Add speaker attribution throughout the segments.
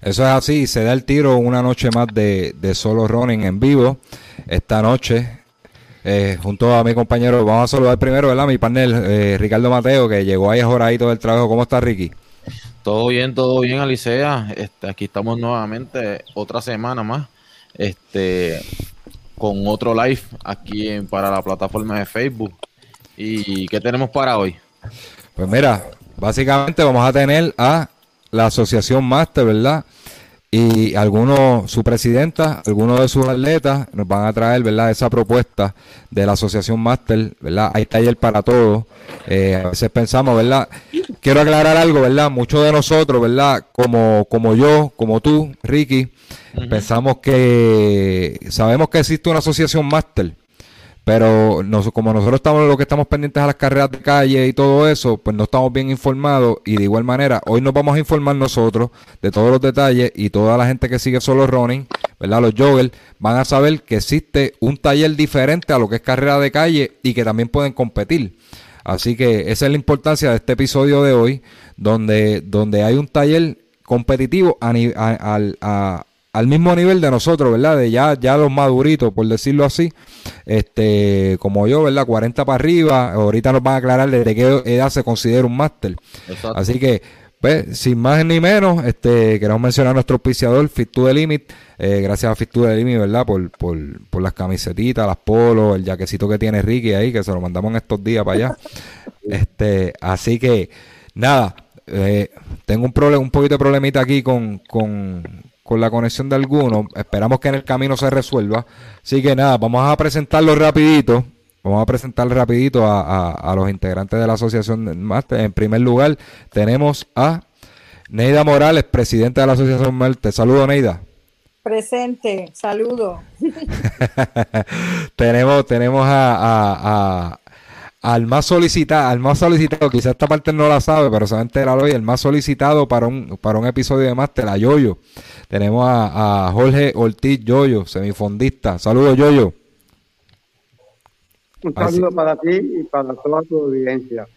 Speaker 1: Eso es así, se da el tiro una noche más de, solo running en vivo. Esta noche, eh, junto a mi compañero, vamos a saludar primero, ¿verdad? Mi panel, eh, Ricardo Mateo, que llegó ahí todo del trabajo. ¿Cómo está, Ricky?
Speaker 2: Todo bien, todo bien, Alicea. Este, aquí estamos nuevamente, otra semana más, este, con otro live aquí en, para la plataforma de Facebook. ¿Y qué tenemos para hoy?
Speaker 1: Pues mira, básicamente vamos a tener a la Asociación Master, ¿verdad? Y algunos, su presidenta, algunos de sus atletas nos van a traer, ¿verdad? Esa propuesta de la Asociación Master, ¿verdad? Hay taller para todos. Eh, a veces pensamos, ¿verdad? Quiero aclarar algo, ¿verdad? Muchos de nosotros, ¿verdad? Como, como yo, como tú, Ricky, pensamos que sabemos que existe una Asociación Master pero como nosotros estamos lo que estamos pendientes a las carreras de calle y todo eso, pues no estamos bien informados y de igual manera hoy nos vamos a informar nosotros de todos los detalles y toda la gente que sigue solo running, ¿verdad? Los joggers van a saber que existe un taller diferente a lo que es carrera de calle y que también pueden competir. Así que esa es la importancia de este episodio de hoy, donde, donde hay un taller competitivo a, a, a, al mismo nivel de nosotros, ¿verdad? De ya, ya los maduritos, por decirlo así, este, como yo, ¿verdad? 40 para arriba, ahorita nos van a aclarar desde qué edad se considera un máster. Así que, pues, sin más ni menos, este, queremos mencionar a nuestro auspiciador, Fit to the Limit, eh, gracias a Fit to the Limit, ¿verdad? Por, por, por las camisetitas, las polos, el jaquecito que tiene Ricky ahí, que se lo mandamos en estos días para allá. Este, así que, nada, eh, tengo un problema, un poquito de problemita aquí con, con, con la conexión de algunos. Esperamos que en el camino se resuelva. Así que nada, vamos a presentarlo rapidito. Vamos a presentar rapidito a, los integrantes de la Asociación Marte. En primer lugar, tenemos a Neida Morales, presidenta de la Asociación Marte. Saludos, Neida.
Speaker 3: Presente, saludo.
Speaker 1: tenemos, tenemos a, al más solicitado, al más solicitado, quizás esta parte no la sabe, pero se va a enterar hoy, el más solicitado para un, para un episodio de Master, la Yoyo. Tenemos a, Jorge Ortiz Yoyo, semifondista. Saludos, Yoyo.
Speaker 4: Un saludo para ti y para toda tu audiencia.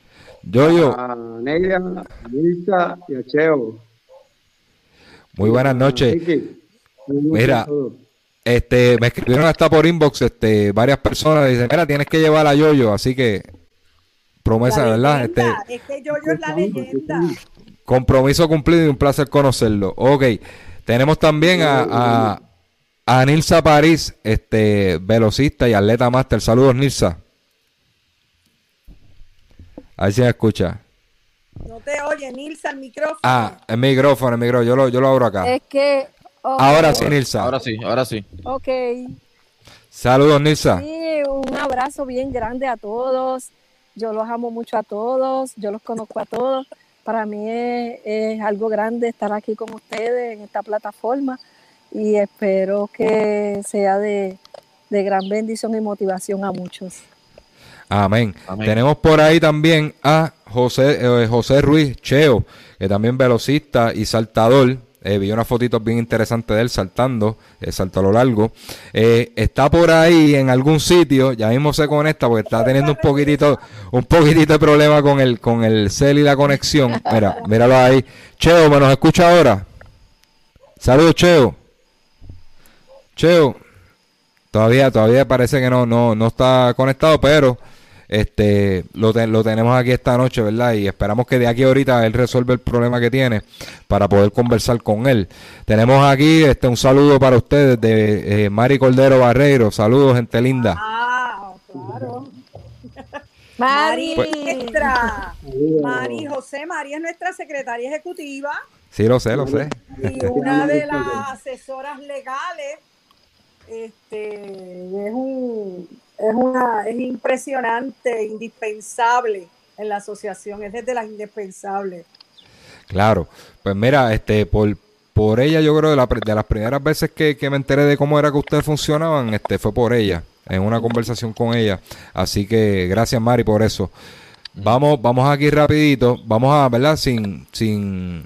Speaker 1: Yoyo.
Speaker 4: A Nelia, a y a Cheo.
Speaker 1: Muy buenas noches. Mira, este, me escribieron hasta por inbox este, varias personas dicen, mira, tienes que llevar a Yoyo, así que promesa, ¿verdad? Este,
Speaker 3: es que Yoyo es la leyenda.
Speaker 1: Compromiso cumplido y un placer conocerlo. Ok, tenemos también a, a, Nilsa París, este, velocista y atleta máster. Saludos, Nilsa. Ahí se escucha.
Speaker 3: No te oye, Nilsa, el micrófono.
Speaker 1: Ah, el micrófono, el micrófono. Yo lo, yo lo abro acá.
Speaker 3: Es que
Speaker 1: Ahora sí, Nilsa.
Speaker 2: Ahora sí, ahora sí.
Speaker 3: Ok.
Speaker 1: Saludos, Nilsa.
Speaker 3: Sí, un abrazo bien grande a todos. Yo los amo mucho a todos. Yo los conozco a todos. Para mí es, algo grande estar aquí con ustedes en esta plataforma y espero que sea de, gran bendición y motivación a muchos.
Speaker 1: Amén. Tenemos por ahí también a José, eh, José Ruiz Cheo, que también velocista y saltador eh, vi unas fotitos bien interesantes de él saltando, eh, a lo largo. Eh, está por ahí en algún sitio, ya mismo se conecta porque está teniendo un poquitito, un poquitito de problema con el, con el cel y la conexión. Mira, míralo ahí. Cheo, ¿me nos escucha ahora? Saludos, Cheo. Cheo. Todavía, todavía parece que no, no, no está conectado, pero este, lo, lo tenemos aquí esta noche, ¿verdad? Y esperamos que de aquí ahorita él resuelva el problema que tiene para poder conversar con él. Tenemos aquí este, un saludo para ustedes de eh, Mari Cordero Barreiro. Saludos, gente linda.
Speaker 3: Ah, claro. Mari, pues, nuestra, Mari José, Mari es nuestra secretaria ejecutiva.
Speaker 1: Sí, lo sé, lo sé.
Speaker 3: Y una de las asesoras legales este, es un es, una, es impresionante, indispensable en la asociación, es desde las indispensables.
Speaker 1: Claro, pues mira, este, por, por ella yo creo de, la, de las primeras veces que, que, me enteré de cómo era que ustedes funcionaban, este, fue por ella, en una conversación con ella. Así que gracias Mari por eso. Vamos, vamos aquí rapidito, vamos a, ¿verdad? Sin, sin,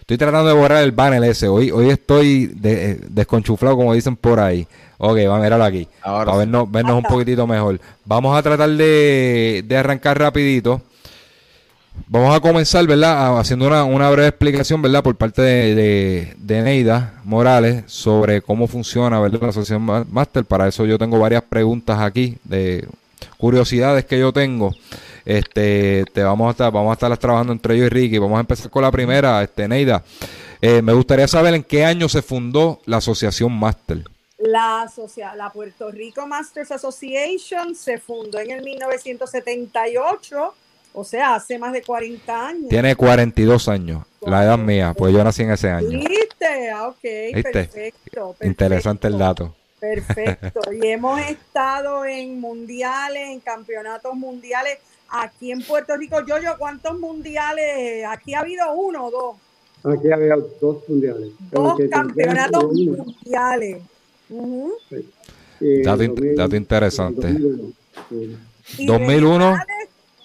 Speaker 1: estoy tratando de borrar el banner ese. Hoy, hoy estoy de, desconchuflado, como dicen por ahí. Ok, vamos a mirarlo aquí. Ahora para vernos, vernos un poquitito mejor. Vamos a tratar de, de arrancar rapidito. Vamos a comenzar, ¿verdad? Haciendo una, breve explicación, ¿verdad? Por parte de, de, Neida Morales sobre cómo funciona, ¿verdad? La Asociación Master. Para eso yo tengo varias preguntas aquí, de curiosidades que yo tengo. Este, te vamos a estar, vamos a estar trabajando entre yo y Ricky. Vamos a empezar con la primera, este, Neida. Eh, me gustaría saber en qué año se fundó la Asociación Master.
Speaker 5: La, la Puerto Rico Masters Association se fundó en el 1978 o sea, hace más de 40 años.
Speaker 1: Tiene 42 años, la edad mía, pues yo nací en ese año.
Speaker 5: ¿Viste? Ah, ok, Perfecto,
Speaker 1: Interesante el dato.
Speaker 5: Perfecto. Y hemos estado en mundiales, en campeonatos mundiales. Aquí en Puerto Rico, yo, yo, ¿cuántos mundiales? Aquí ha habido uno o dos.
Speaker 4: Aquí ha habido dos mundiales.
Speaker 5: Dos campeonatos mundiales.
Speaker 1: Dato, interesante. 2001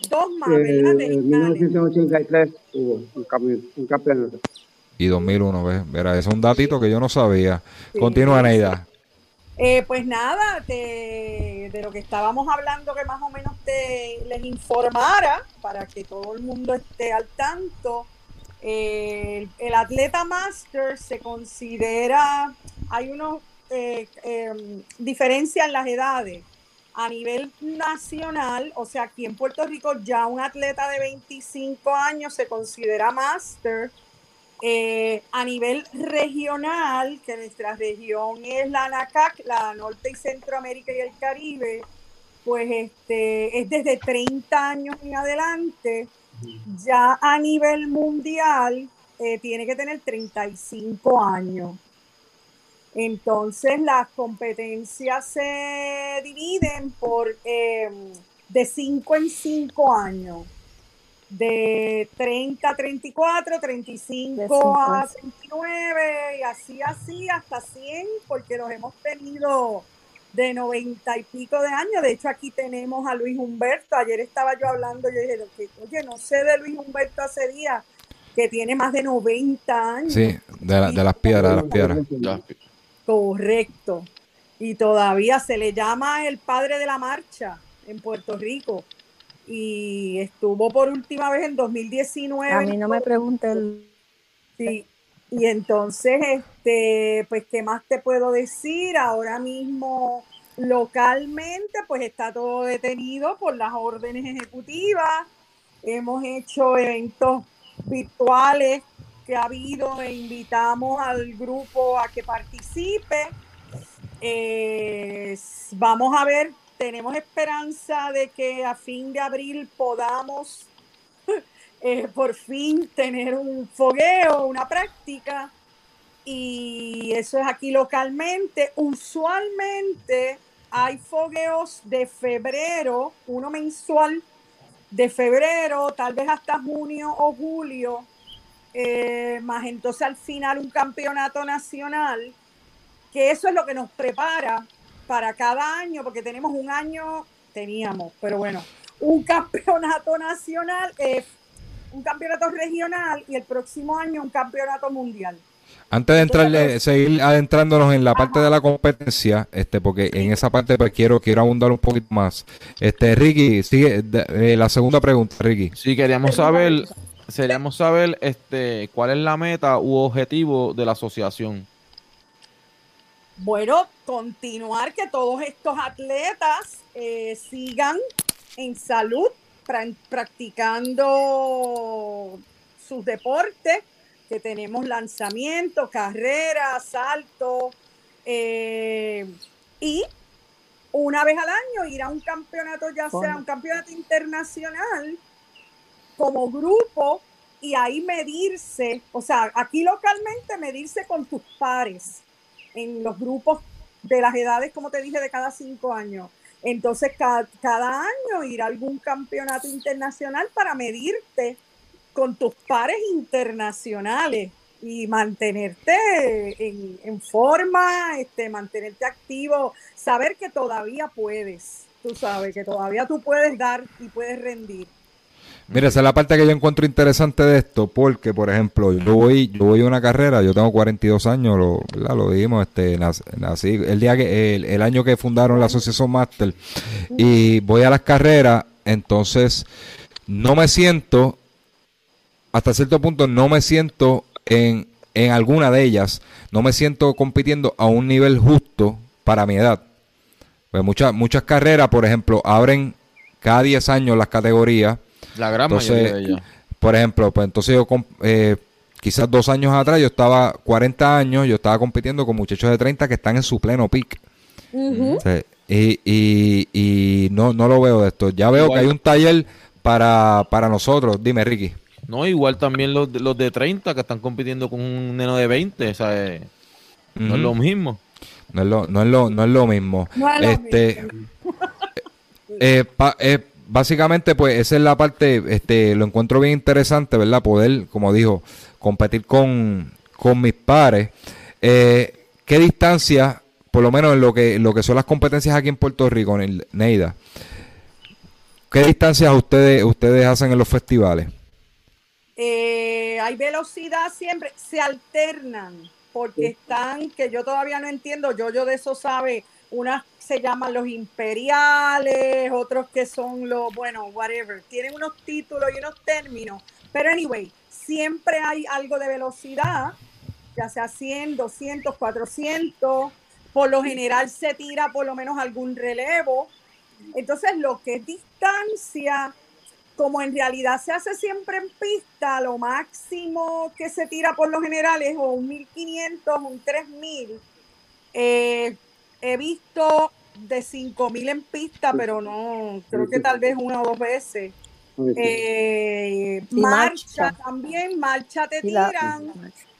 Speaker 5: Dos más, ¿verdad?
Speaker 4: Eh, en 1983 hubo un, campeonato.
Speaker 1: Y 2001, ¿ves? Verá, es un datito que yo no sabía. Continúa, Neida.
Speaker 5: Eh, pues nada, de lo que estábamos hablando, que más o menos te les informara para que todo el mundo esté al tanto. Eh, el, atleta master se considera, hay unos eh, em, diferencias en las edades a nivel nacional, o sea, aquí en Puerto Rico ya un atleta de 25 años se considera máster. Eh, a nivel regional, que nuestra región es la NACAC, la Norte y Centroamérica y el Caribe, pues este, es desde 30 años en adelante. Ya a nivel mundial eh, tiene que tener 35 años. Entonces las competencias se dividen por eh, de 5 en 5 años, de 30 a 34, 35 a 39 y así, así hasta 100, porque los hemos tenido de 90 y pico de años. De hecho, aquí tenemos a Luis Humberto. Ayer estaba yo hablando, yo dije, oye, no sé de Luis Humberto hace días, que tiene más de 90 años.
Speaker 1: Sí, de, de las piedras, de las piedras.
Speaker 5: Correcto. Y todavía se le llama el padre de la marcha en Puerto Rico. Y estuvo por última vez en 2019. A
Speaker 3: mí no me pregunte el...
Speaker 5: Sí. Y entonces, este, pues, ¿qué más te puedo decir? Ahora mismo, localmente, pues está todo detenido por las órdenes ejecutivas. Hemos hecho eventos virtuales que ha habido e invitamos al grupo a que participe. Eh, vamos a ver, tenemos esperanza de que a fin de abril podamos eh, por fin tener un fogueo, una práctica. Y eso es aquí localmente. Usualmente hay fogueos de febrero, uno mensual de febrero, tal vez hasta junio o julio, eh, más entonces al final un campeonato nacional, que eso es lo que nos prepara para cada año, porque tenemos un año, teníamos, pero bueno, un campeonato nacional, eh, un campeonato regional y el próximo año un campeonato mundial.
Speaker 1: Antes de entrar, seguir adentrándonos en la parte de la competencia, este, porque en esa parte pues, quiero, quiero abundar un poquito más. Este, Ricky, sigue eh, la segunda pregunta, Ricky.
Speaker 2: Sí, queríamos saber seríamos saber este, cuál es la meta u objetivo de la asociación.
Speaker 5: Bueno, continuar que todos estos atletas eh, sigan en salud, practicando sus deportes, que tenemos lanzamiento, carrera, salto, eh, y una vez al año ir a un campeonato, ya sea un campeonato internacional, como grupo y ahí medirse, o sea, aquí localmente medirse con tus pares en los grupos de las edades, como te dije, de cada cinco años. Entonces, cada, año ir a algún campeonato internacional para medirte con tus pares internacionales y mantenerte en, en forma, este, mantenerte activo, saber que todavía puedes, tú sabes, que todavía tú puedes dar y puedes rendir.
Speaker 1: Mira, esa es la parte que yo encuentro interesante de esto, porque, por ejemplo, yo voy, yo voy a una carrera, yo tengo 42 años, lo, ¿verdad? lo dijimos, este, nací, el día que, el, año que fundaron la Asociación Master, y voy a las carreras, entonces, no me siento, hasta cierto punto, no me siento en, en alguna de ellas, no me siento compitiendo a un nivel justo para mi edad. Pues muchas, muchas carreras, por ejemplo, abren cada 10 años las categorías,
Speaker 2: la gran mayoría de ellas.
Speaker 1: Por ejemplo, pues entonces yo eh, quizás dos años atrás yo estaba 40 años, yo estaba compitiendo con muchachos de 30 que están en su pleno pick. y, y, no, no lo veo de esto. Ya veo que hay un taller para, para nosotros. Dime, Ricky.
Speaker 2: No, igual también los, los de 30 que están compitiendo con un neno de 20. O sea, No es lo mismo.
Speaker 1: No es lo, no es lo, no es lo mismo. este, eh, eh, básicamente, pues esa es la parte, este, lo encuentro bien interesante, ¿verdad? Poder, como dijo, competir con, con mis pares. Eh, ¿Qué distancia, por lo menos en lo que, lo que son las competencias aquí en Puerto Rico, en el Neida, qué distancias ustedes, ustedes hacen en los festivales?
Speaker 5: Eh, hay velocidad siempre, se alternan, porque están, que yo todavía no entiendo, yo, yo de eso sabe, unas se llaman los imperiales, otros que son los, bueno, whatever, tienen unos títulos y unos términos, pero anyway, siempre hay algo de velocidad, ya sea 100, 200, 400, por lo general se tira por lo menos algún relevo, entonces lo que es distancia, como en realidad se hace siempre en pista, lo máximo que se tira por lo general es o un 1500, un 3000. Eh, he visto de 5000 en pista, pero no, creo que tal vez una o dos veces. Eh, marcha, también, marcha te tiran,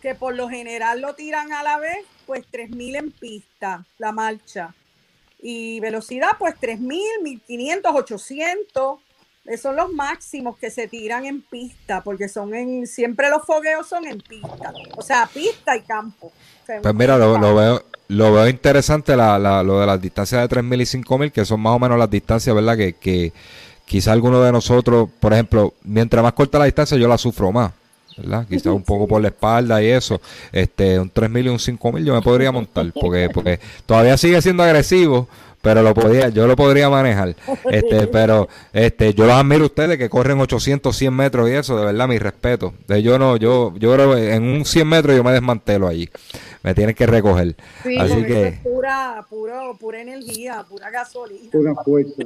Speaker 5: que por lo general lo tiran a la vez, pues 3000 en pista, la marcha. Y velocidad, pues 3000, 1500, 800. Esos son los máximos que se tiran en pista, porque son en, siempre los fogueos son en pista, o sea, pista y campo.
Speaker 1: pues mira, lo, veo, lo veo interesante la, la, lo de las distancias de 3000 y 5000, que son más o menos las distancias, ¿verdad? Que, que quizá alguno de nosotros, por ejemplo, mientras más corta la distancia, yo la sufro más. ¿verdad? Quizás un poco por la espalda y eso. Este, un 3000 y un 5000 yo me podría montar, porque, porque todavía sigue siendo agresivo, pero lo podía, yo lo podría manejar. Este, pero este, yo los admiro a ustedes que corren 800, 100 metros y eso, de verdad, mi respeto. De yo no, yo, yo creo que en un 100 metros yo me desmantelo allí. Me tienen que recoger. Así que
Speaker 5: es pura, pura energía, pura gasolina. Pura fuerza.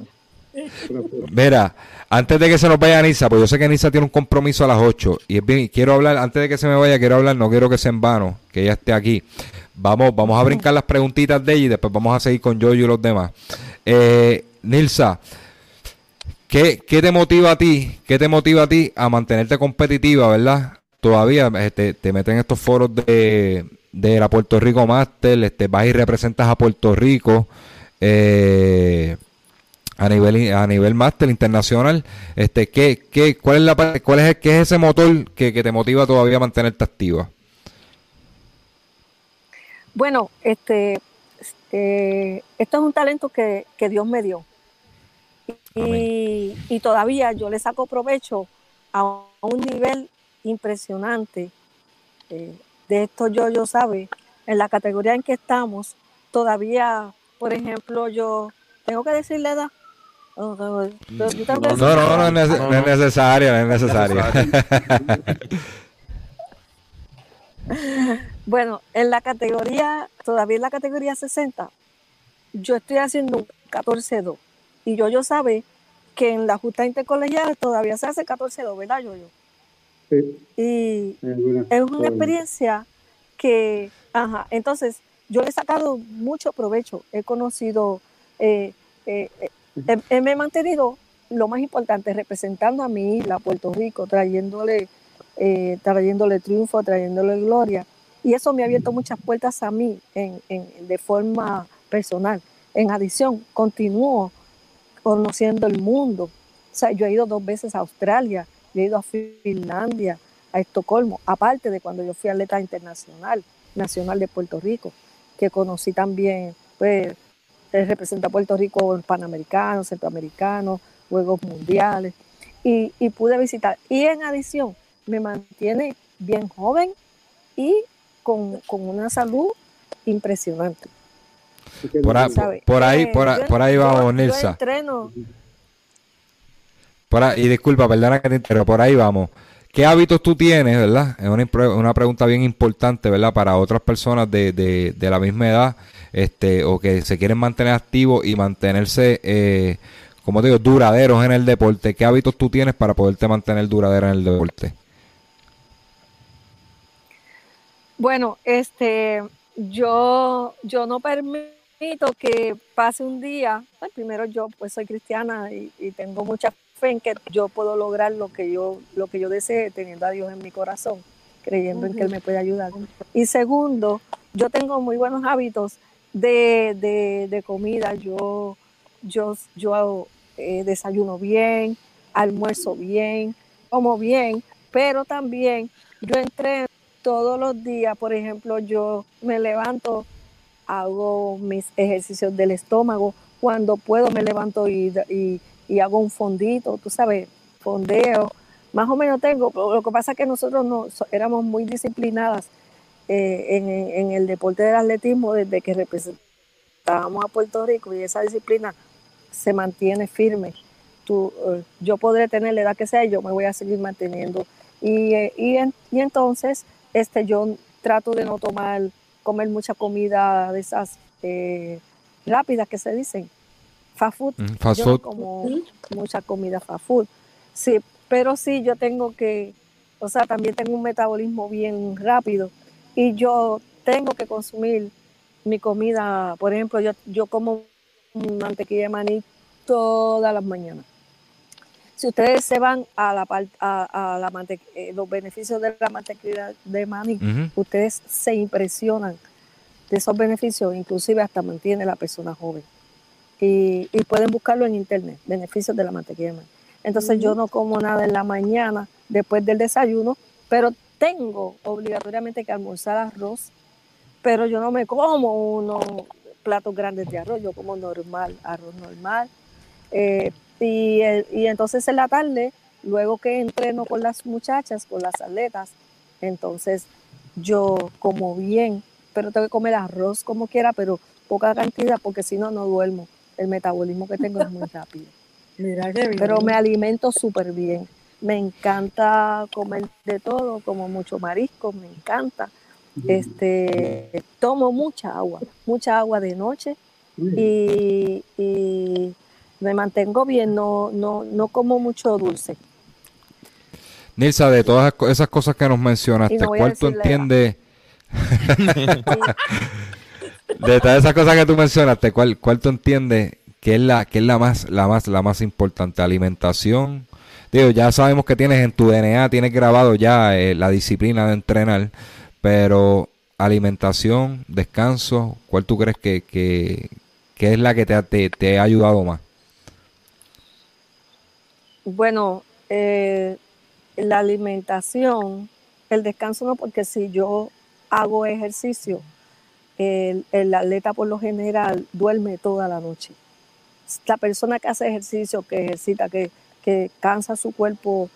Speaker 1: Mira, antes de que se nos vaya Nisa, pues yo sé que Nisa tiene un compromiso a las 8 y es bien, quiero hablar, antes de que se me vaya, quiero hablar, no quiero que sea en vano, que ella esté aquí. Vamos, vamos a brincar las preguntitas de ella y después vamos a seguir con yo y los demás. Eh, Nilsa, ¿qué, te motiva a ti? ¿Qué te motiva a ti a mantenerte competitiva, verdad? Todavía este, te meten en estos foros de, de la Puerto Rico Master, este, vas y representas a Puerto Rico eh, a nivel a nivel Master internacional. Este, ¿qué, qué, cuál es la cuál es, qué es ese motor que, que te motiva todavía a mantenerte activa?
Speaker 3: Bueno, este, este, esto es un talento que, Dios me dio. Y, todavía yo le saco provecho a un nivel impresionante. Eh, de esto yo, yo sabe, en la categoría en que estamos, todavía, por ejemplo, yo tengo que decirle edad.
Speaker 1: No, no, no, no, es, necesario, no es necesario.
Speaker 3: Bueno, en la categoría, todavía en la categoría 60, yo estoy haciendo un 14-2. Y yo, yo sabe que en la justa intercolegial todavía se hace 14-2, ¿verdad, yo, yo? Sí. Y es una experiencia que, ajá, entonces yo he sacado mucho provecho. He conocido, eh, eh, eh, me he mantenido, lo más importante, representando a mi isla, Puerto Rico, trayéndole, trayéndole triunfo, trayéndole gloria y eso me ha abierto muchas puertas a mí en, de forma personal. En adición, continúo conociendo el mundo. O sea, yo he ido dos veces a Australia he ido a Finlandia, a Estocolmo, aparte de cuando yo fui atleta internacional, nacional de Puerto Rico, que conocí también, pues, representa a Puerto Rico en Panamericanos, Centroamericanos, Juegos Mundiales, y, y pude visitar. Y en adición, me mantiene bien joven y con, con una salud impresionante.
Speaker 1: Por, a- por ahí,
Speaker 3: Eh,
Speaker 1: por,
Speaker 3: yo-
Speaker 1: por ahí ahí- y disculpa, perdona que te interrumpa, por ahí vamos. ¿Qué hábitos tú tienes, verdad? Es una, una pregunta bien importante, ¿verdad? Para otras personas de, de, de la misma edad, este, o que se quieren mantener activos y mantenerse, eh, como te digo, duraderos en el deporte. ¿Qué hábitos tú tienes para poderte mantener duradero en el deporte?
Speaker 3: Bueno, este, yo, yo no permito que pase un día. pues, primero yo, pues soy cristiana y, y tengo mucha fe en que yo puedo lograr lo que yo, lo que yo desee, teniendo a Dios en mi corazón, creyendo en que Él me puede ayudar. Y segundo, yo tengo muy buenos hábitos de, de, de comida. Yo, yo, yo eh, desayuno bien, almuerzo bien, como bien, pero también yo entreno todos los días, por ejemplo, yo me levanto, hago mis ejercicios del estómago, cuando puedo me levanto y, y, hago un fondito, tú sabes, fondeo, más o menos tengo, lo que pasa es que nosotros no, éramos muy disciplinadas eh, en, en el deporte del atletismo desde que representábamos a Puerto Rico y esa disciplina se mantiene firme. Tú, eh, yo podré tener la edad que sea yo me voy a seguir manteniendo. Y, eh, y, en- y entonces este, yo trato de no tomar, comer mucha comida de esas eh, rápidas que se dicen, fast food.
Speaker 1: Mm, fast
Speaker 3: yo no
Speaker 1: food.
Speaker 3: como mucha comida fast food. Sí, pero sí yo tengo que, o sea, también tengo un metabolismo bien rápido y yo tengo que consumir mi comida, por ejemplo, yo, yo como mantequilla de maní todas las mañanas. Si ustedes se van a la par- a, a la mante- eh, los beneficios de la mantequilla de maní, ustedes se impresionan de esos beneficios, inclusive hasta mantiene la persona joven. Y, y pueden buscarlo en internet, beneficios de la mantequilla de maní. Entonces yo no como nada en la mañana después del desayuno, pero tengo obligatoriamente que almorzar arroz, pero yo no me como unos platos grandes de arroz, yo como normal, arroz normal. Eh, y, el- y entonces en la tarde, luego que entreno con las muchachas, con las atletas, entonces yo como bien, pero tengo que comer arroz como quiera, pero poca cantidad, porque si no, no duermo. El metabolismo que tengo es muy rápido.
Speaker 5: Mira qué bien.
Speaker 3: Pero me alimento súper bien. Me encanta comer de todo, como mucho marisco, me encanta. Este, tomo mucha agua, mucha agua de noche y, y me mantengo bien, no, no, no como mucho dulce.
Speaker 1: Nilsa, de todas esas co- esas cosas que nos mencionaste, ¿cuál tú entiendes? de todas esas cosas que tú mencionaste, ¿cuál, cuál tú entiendes que es la que es la más la más la más importante? Alimentación. Digo, ya sabemos que tienes en tu DNA tienes grabado ya eh, la disciplina de entrenar, pero alimentación, descanso, ¿cuál tú crees que, que, que es la que te, te, te ha ayudado más?
Speaker 3: Bueno, eh, la alimentación, el descanso no, porque si yo hago ejercicio, el, el atleta por lo general duerme toda la noche. La persona que hace ejercicio, que ejercita, que, que cansa su cuerpo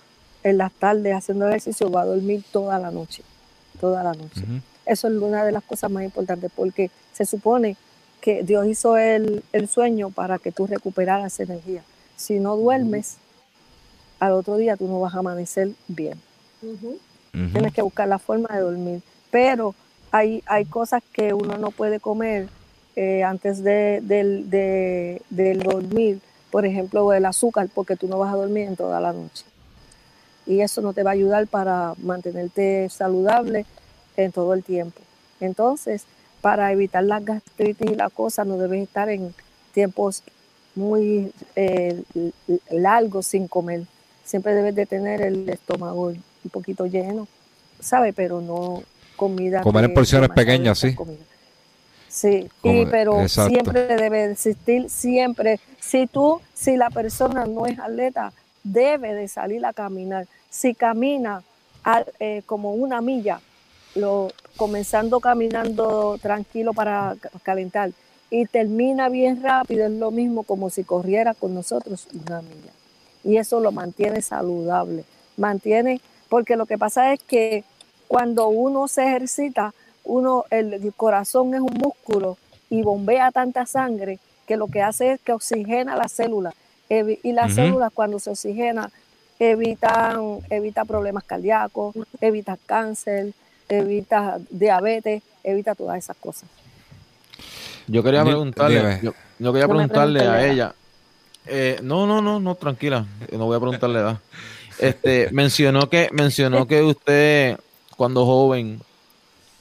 Speaker 3: en las tardes haciendo ejercicio, va a dormir toda la noche, toda la noche. Eso es una de las cosas más importantes porque se supone que Dios hizo el, el sueño para que tú recuperaras energía. Si no duermes, al otro día tú no vas a amanecer bien. Tienes que buscar la forma de dormir. Pero hay, hay cosas que uno no puede comer eh, antes de, del- de- del dormir. Por ejemplo, el azúcar, porque tú no vas a dormir en toda la noche. Y eso no te va a ayudar para mantenerte saludable en todo el tiempo. Entonces, para evitar las gastritis y la cosa, no debes estar en tiempos muy eh, largos sin comer. Siempre debes de tener el estómago un poquito lleno, ¿sabes? Pero no comida.
Speaker 1: Comer en porciones pequeñas, sí.
Speaker 3: comida. Sí, y, pero
Speaker 1: exacto.
Speaker 3: siempre debe existir, siempre. Si tú, si la persona no es atleta, debe de salir a caminar. si camina eh, como una milla, lo, comenzando caminando tranquilo para calentar y termina bien rápido, es lo mismo como si corriera con nosotros una milla. Y eso lo mantiene saludable, mantiene, porque lo que pasa es que cuando uno se ejercita, uno, el corazón es un músculo y bombea tanta sangre que lo que hace es que oxigena las células. Y las células cuando se oxigena evitan, evita problemas cardíacos, evita cáncer, evita diabetes, evita todas esas cosas.
Speaker 2: Yo quería preguntarle, yo, quería preguntarle a ella. Eh, no, no, no, no, tranquila, no voy a preguntarle edad. Este, mencionó que, mencionó que usted cuando joven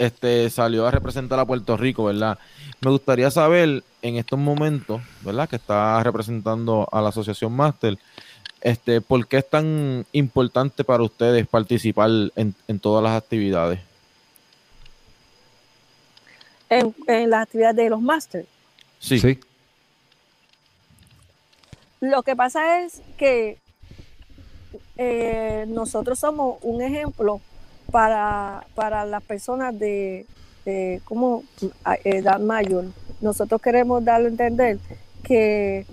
Speaker 2: este, salió a representar a Puerto Rico, ¿verdad? Me gustaría saber en estos momentos, ¿verdad? Que está representando a la Asociación Master, este, ¿por qué es tan importante para ustedes participar en, todas las actividades?
Speaker 3: En, las actividades de los Masters.
Speaker 2: Sí. sí.
Speaker 3: Lo que pasa es que eh, nosotros somos un ejemplo para, para las personas de, como edad mayor. Nosotros queremos darle a entender que,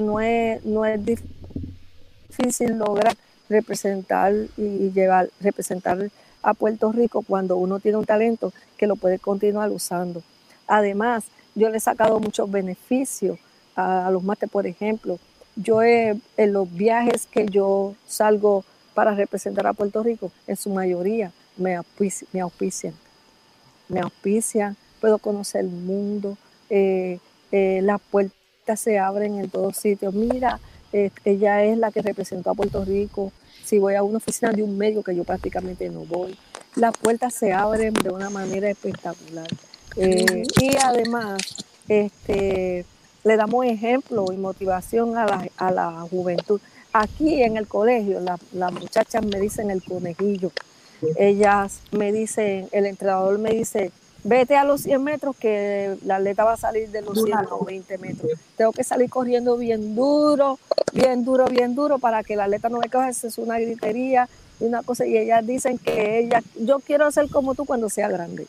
Speaker 3: no, es, no es difícil lograr representar y llevar, representar a Puerto Rico cuando uno tiene un talento que lo puede continuar usando. Además, yo le he sacado muchos beneficios a, los mates, por ejemplo. Yo en los viajes que yo salgo para representar a Puerto Rico, en su mayoría me, auspician. Me auspician, puedo conocer el mundo, eh, eh, las puertas se abren en todos sitios. Mira, eh, ella es la que representó a Puerto Rico. Si voy a una oficina de un medio que yo prácticamente no voy, las puertas se abren de una manera espectacular. y además, este, le damos ejemplo y motivación a la, a la juventud. Aquí en el colegio, las muchachas me dicen el conejillo. Ellas me dicen, el entrenador me dice, vete a los 100 metros que la atleta va a salir de los 120 metros. Tengo que salir corriendo bien duro, bien duro, bien duro para que la atleta no me coja. es una gritería y una cosa. Y ellas dicen que ella, yo quiero ser como tú cuando sea grande.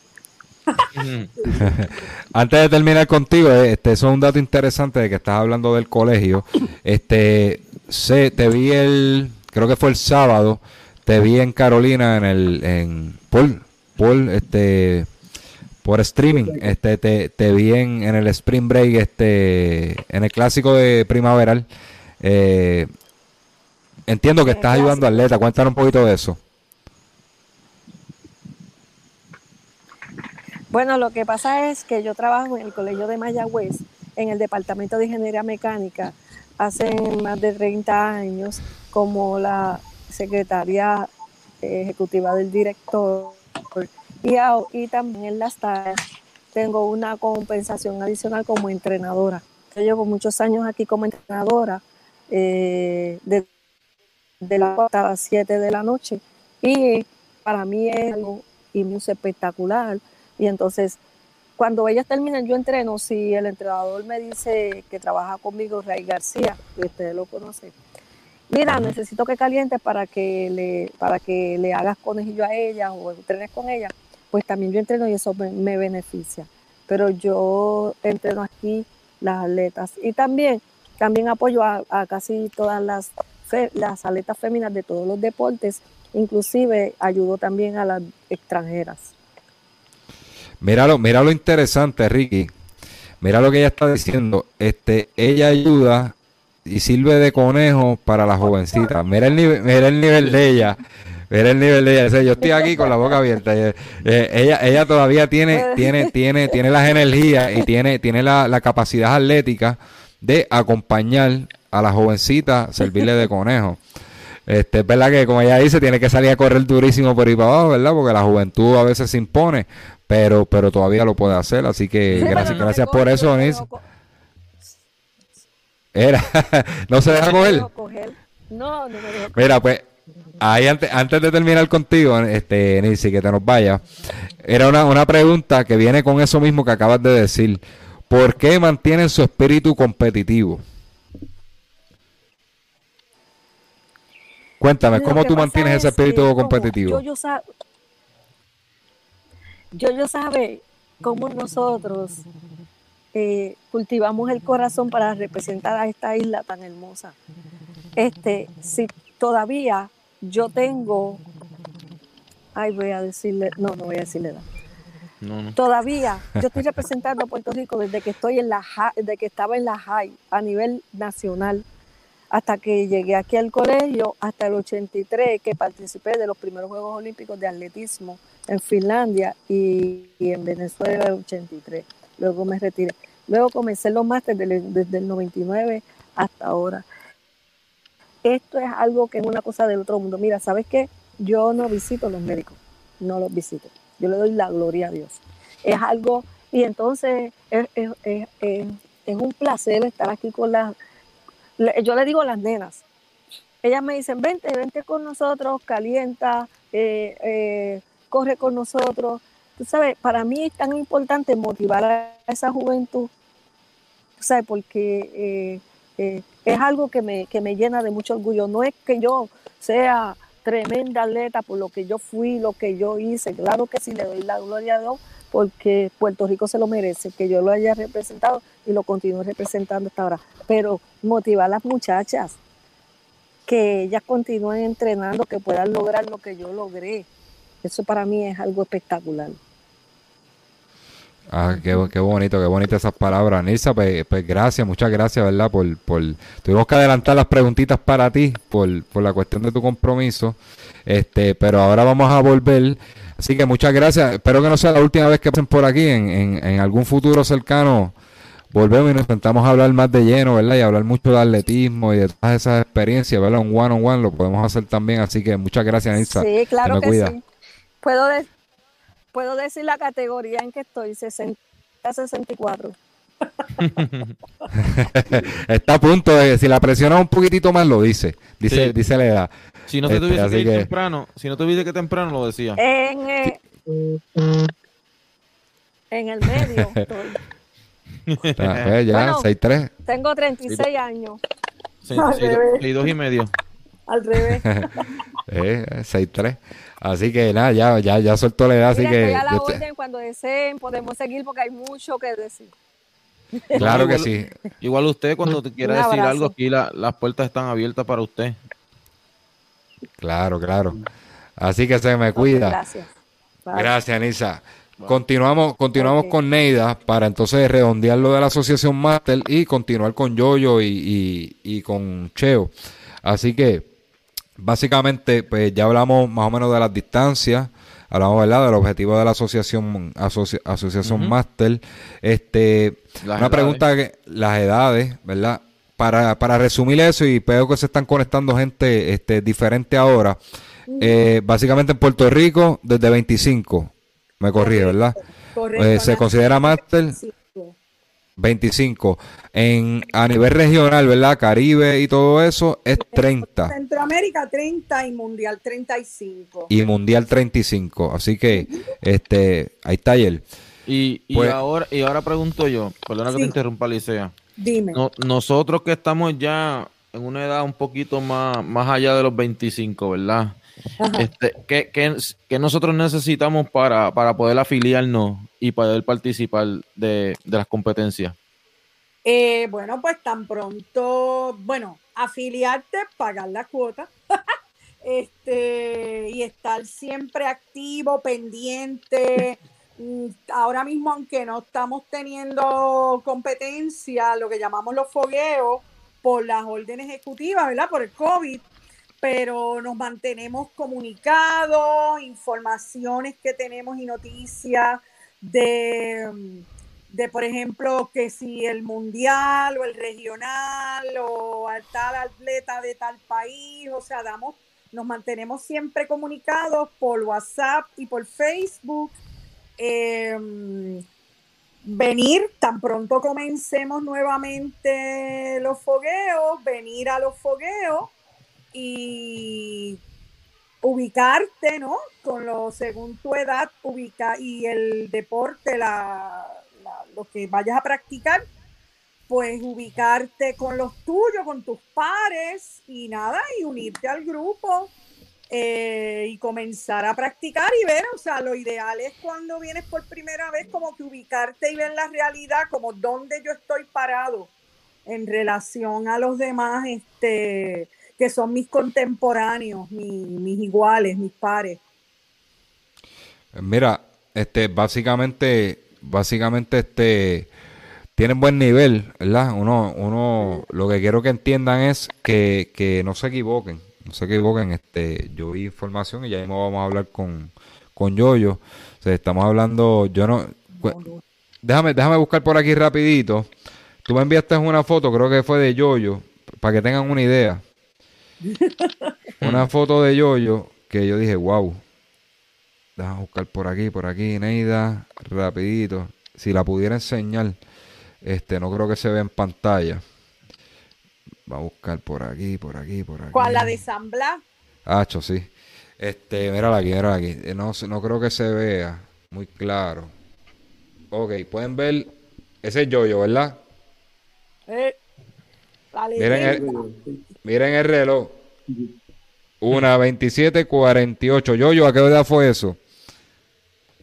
Speaker 1: Antes de terminar contigo, eh, este, eso es un dato interesante de que estás hablando del colegio. Este, sé, te vi el, creo que fue el sábado, te vi en Carolina en el, en Paul, este, por streaming, este, te, vi en, el Spring Break, este, en el clásico de primaveral. Eh, entiendo que estás ayudando a atleta, cuéntanos un poquito de eso.
Speaker 3: Bueno, lo que pasa es que yo trabajo en el Colegio de Mayagüez, en el Departamento de Ingeniería Mecánica, hace más de 30 años, como la secretaria ejecutiva del director. Y, y también en las tareas tengo una compensación adicional como entrenadora. Yo llevo muchos años aquí como entrenadora, eh, de, de las 4 a las 7 de la noche. Y para mí es algo espectacular y entonces, cuando ellas terminan, yo entreno. Si el entrenador me dice que trabaja conmigo, Ray García, que ustedes lo conocen, mira, necesito que calientes para que le, para que le hagas conejillo a ella o entrenes con ella, pues también yo entreno y eso me, beneficia. Pero yo entreno aquí las atletas y también, también apoyo a, casi todas las, las atletas féminas de todos los deportes, inclusive ayudo también a las extranjeras.
Speaker 1: Mira lo, mira lo interesante, Ricky. Mira lo que ella está diciendo. Este, ella ayuda y sirve de conejo para la jovencita. Mira el nivel, mira el nivel de ella. Mira el nivel de ella. yo estoy aquí con la boca abierta. Eh, ella, ella todavía tiene, tiene, tiene, tiene las energías y tiene, tiene la, la capacidad atlética de acompañar a la jovencita, servirle de conejo. Este, es verdad que, como ella dice, tiene que salir a correr durísimo por ahí para abajo, ¿verdad? Porque la juventud a veces se impone, pero, pero todavía lo puede hacer. Así que gracias, gracias por eso, Onis. Era, no se deja coger. No, no me dejo Mira, pues ahí antes, antes de terminar contigo, este, Nisi, que te nos vaya, era una, una pregunta que viene con eso mismo que acabas de decir. ¿Por qué mantienen su espíritu competitivo? Cuéntame, ¿cómo tú mantienes ese
Speaker 3: es
Speaker 1: espíritu competitivo?
Speaker 3: Yo, yo, yo, yo sabe cómo nosotros eh, cultivamos el corazón para representar a esta isla tan hermosa. Este, si todavía yo tengo, ay, voy a decirle, no, no voy a decirle nada.
Speaker 2: No, no.
Speaker 3: Todavía yo estoy representando a Puerto Rico desde que estoy en la desde que estaba en la high a nivel nacional hasta que llegué aquí al colegio hasta el 83 que participé de los primeros Juegos Olímpicos de atletismo en Finlandia y, en Venezuela el 83. Luego me retiré. Luego comencé los másteres desde el 99 hasta ahora. Esto es algo que es una cosa del otro mundo. Mira, ¿sabes qué? Yo no visito los médicos, no los visito. Yo le doy la gloria a Dios. Es algo, y entonces es, un placer estar aquí con las, yo le digo a las nenas, ellas me dicen, vente, vente con nosotros, calienta, eh, eh, corre con nosotros. Tú sabes, para mí es tan importante motivar a esa juventud, tú sabes, porque eh, es algo que me, que me llena de mucho orgullo. No es que yo sea tremenda atleta por lo que yo fui, lo que yo hice. Claro que sí, le doy la gloria a Dios porque Puerto Rico se lo merece, que yo lo haya representado y lo continúe representando hasta ahora. Pero motivar a las muchachas, que ellas continúen entrenando, que puedan lograr lo que yo logré. Eso para mí es algo espectacular.
Speaker 1: Ah, qué, qué bonito, qué bonito esas palabras. Nilsa, pues, pues gracias, muchas gracias, ¿verdad? Por, por, tuvimos que adelantar las preguntitas para ti por, por la cuestión de tu compromiso. Este, pero ahora vamos a volver. Así que muchas gracias. Espero que no sea la última vez que pasen por aquí. En, en, en algún futuro cercano volvemos y nos intentamos hablar más de lleno, ¿verdad? Y hablar mucho de atletismo y de todas esas experiencias, ¿verdad? Un one on one lo podemos hacer también. Así que muchas gracias, Nilsa.
Speaker 3: Sí, claro que
Speaker 1: cuida.
Speaker 3: sí. Puedo, de- puedo decir la categoría en que estoy, 60 64.
Speaker 1: Está a punto de, si la presiona un poquitito más, lo dice. Dice,
Speaker 2: Sí.
Speaker 1: dice la edad.
Speaker 2: Si no te
Speaker 1: Este,
Speaker 2: tuviese que ir
Speaker 1: que-
Speaker 2: temprano, si no te tuviese que temprano, lo decía.
Speaker 3: En, eh, en el medio. estoy.
Speaker 1: Ah, pues ya,
Speaker 3: Bueno.
Speaker 1: 6-3.
Speaker 3: Tengo 36 años.
Speaker 2: Sí,
Speaker 5: Al
Speaker 2: sí,
Speaker 5: revés.
Speaker 2: y dos y medio.
Speaker 5: Al revés.
Speaker 1: Eh, 6-3. Así que nada, ya, ya, ya soltó la edad, así
Speaker 3: Mira,
Speaker 1: que
Speaker 3: a la
Speaker 1: te-
Speaker 3: orden cuando deseen, podemos seguir porque hay mucho que decir.
Speaker 1: claro que sí.
Speaker 2: Igual usted, cuando te quiera decir algo, aquí la- las puertas están abiertas para usted.
Speaker 1: Claro, claro. Así que se me cuida.
Speaker 3: Gracias. Bye.
Speaker 1: Gracias, Nisa. Continuamos, continuamos con Neida para entonces redondear lo de la asociación Master y continuar con Yoyo y, y- y con Cheo. Así que, básicamente, pues ya hablamos más o menos de las distancias, hablamos, ¿verdad?, del objetivo de la asociación, asoci- asociación
Speaker 2: Ujú.
Speaker 1: Master. Este,
Speaker 2: Las
Speaker 1: una
Speaker 2: edades.
Speaker 1: pregunta que, las edades, ¿verdad? Para, para resumir eso, y veo que se están conectando gente este, diferente ahora. eh, básicamente en Puerto Rico, desde 25, me corrí, ¿verdad?
Speaker 5: Correcto.
Speaker 1: Eh, se considera máster
Speaker 5: Sí.
Speaker 1: 25. En, a nivel regional, ¿verdad? Caribe y todo eso es 30.
Speaker 5: Centroamérica 30 y Mundial 35.
Speaker 1: Y Mundial 35. Así que, este, ahí está ayer.
Speaker 2: Y, y
Speaker 1: Pues-
Speaker 2: ahora y ahora pregunto yo, perdona que te interrumpa, Licea.
Speaker 5: Dime.
Speaker 2: No- nosotros que estamos ya en una edad un poquito más, más allá de los 25, ¿verdad? Este, ¿qué, qué, qué nosotros necesitamos para, para poder afiliarnos y poder participar de, de las competencias?
Speaker 5: Eh, bueno, pues tan pronto, bueno, afiliarte, pagar la cuota, este, y estar siempre activo, pendiente. Mm, Ahora mismo, aunque no estamos teniendo competencia, lo que llamamos los fogueos, por las órdenes ejecutivas, ¿verdad? Por el COVID, pero nos mantenemos comunicados, informaciones que tenemos y noticias de, de, por ejemplo, que si el mundial o el regional o al tal atleta de tal país, o sea, damos, nos mantenemos siempre comunicados por WhatsApp y por Facebook. Em, venir, tan pronto comencemos nuevamente los fogueos, venir a los fogueos y ubicarte, ¿no? Con lo según tu edad, ubica y el deporte, la, lo que vayas a practicar, pues ubicarte con los tuyos, con tus pares y nada, y unirte al grupo eh, y comenzar a practicar y ver, o sea, lo ideal es cuando vienes por primera vez como que ubicarte y ver la realidad, como dónde yo estoy parado en relación a los demás, este, que son mis contemporáneos, mis iguales, mis pares.
Speaker 1: Mira, este, básicamente, básicamente, este, tienen buen nivel, ¿verdad? Uno, uno, lo que quiero que entiendan es que, que no se equivoquen, no se equivoquen, este, yo vi información y ya mismo vamos a hablar con, con Yoyo. O sea, estamos hablando, yo no, déjame, déjame buscar por aquí rapidito. Tú me enviaste una foto, creo que fue de Yoyo, para que tengan una idea. una foto de Yoyo que yo dije, wow. Déjame buscar por aquí, por aquí, Neida, rapidito. Si la pudiera enseñar, este, no creo que se vea en pantalla. Va a buscar por aquí, por aquí, por aquí.
Speaker 5: ¿Cuál? ¿La de San Blas?
Speaker 1: Hacho, sí. Este, mírala aquí, mírala aquí. Eh, No, no creo que se vea muy claro. Ok, pueden ver. Ese es Yoyo, ¿verdad?
Speaker 5: Eh, la
Speaker 1: Miren el, miren el reloj. Una 27.48. Yoyo, ¿a qué edad fue eso?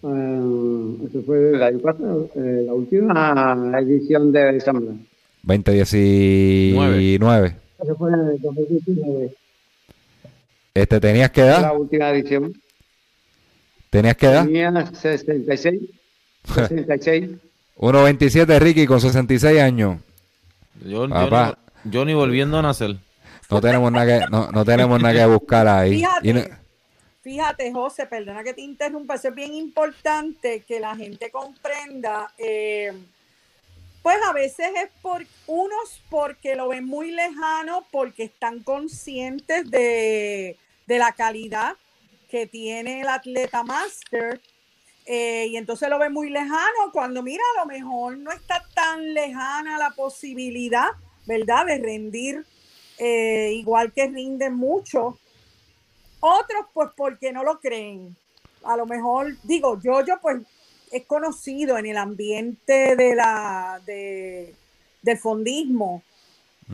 Speaker 4: Eh, eso fue el año pasado, eh, la última edición de San Blas.
Speaker 1: 2019.
Speaker 4: Eso fue en el 2019,
Speaker 1: Este, ¿tenías que
Speaker 4: la
Speaker 1: edad?
Speaker 4: última edición.
Speaker 1: ¿Tenías que edad?
Speaker 4: Tenía 66, 66.
Speaker 1: 1.27 Ricky con 66 años.
Speaker 2: Yo, yo
Speaker 1: Papá.
Speaker 2: ni, yo ni volviendo a nacer.
Speaker 1: No tenemos nada que, no, no tenemos nada que buscar ahí.
Speaker 5: Fíjate. José, perdona que te interrumpa, eso es bien importante que la gente comprenda. eh, pues a veces es por unos porque lo ven muy lejano, porque están conscientes de, de la calidad que tiene el atleta máster. eh, y entonces lo ven muy lejano cuando mira, a lo mejor no está tan lejana la posibilidad, ¿verdad? De rendir eh, igual que rinden mucho otros, pues, porque no lo creen. A lo mejor, digo, yo, yo, pues, es conocido en el ambiente de la, de, del fondismo,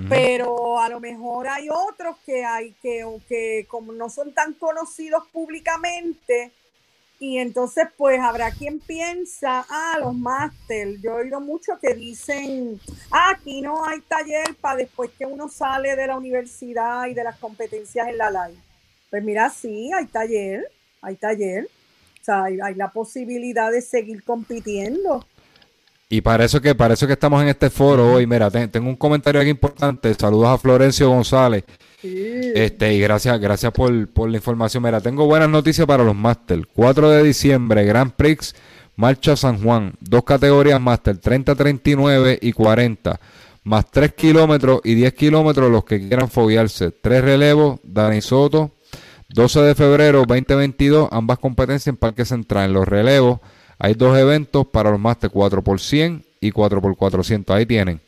Speaker 5: pero a lo mejor hay otros que hay que, que como no son tan conocidos públicamente, y entonces pues habrá quien piensa, ah, los máster, yo he oído mucho que dicen, ah, aquí no hay taller para después que uno sale de la universidad y de las competencias en la live. Pues mira, sí, hay taller, hay taller. O sea, hay la posibilidad de seguir compitiendo.
Speaker 1: Y para eso que para eso que estamos en este foro hoy, mira, te- tengo un comentario aquí importante. Saludos a Florencio González. Este, y gracias, gracias por, por la información. Mira, tengo buenas noticias para los Master. 4 de diciembre, Grand Prix, Marcha San Juan. Dos categorías Master, 30, 39 y 40. Más 3 kilómetros y 10 kilómetros los que quieran foguearse. Tres relevos, Dani Soto. 12 de febrero 2022, ambas competencias en Parque Central. En los relevos hay dos eventos para los Master, 4 por 100 y 4 por 400. Ahí tienen.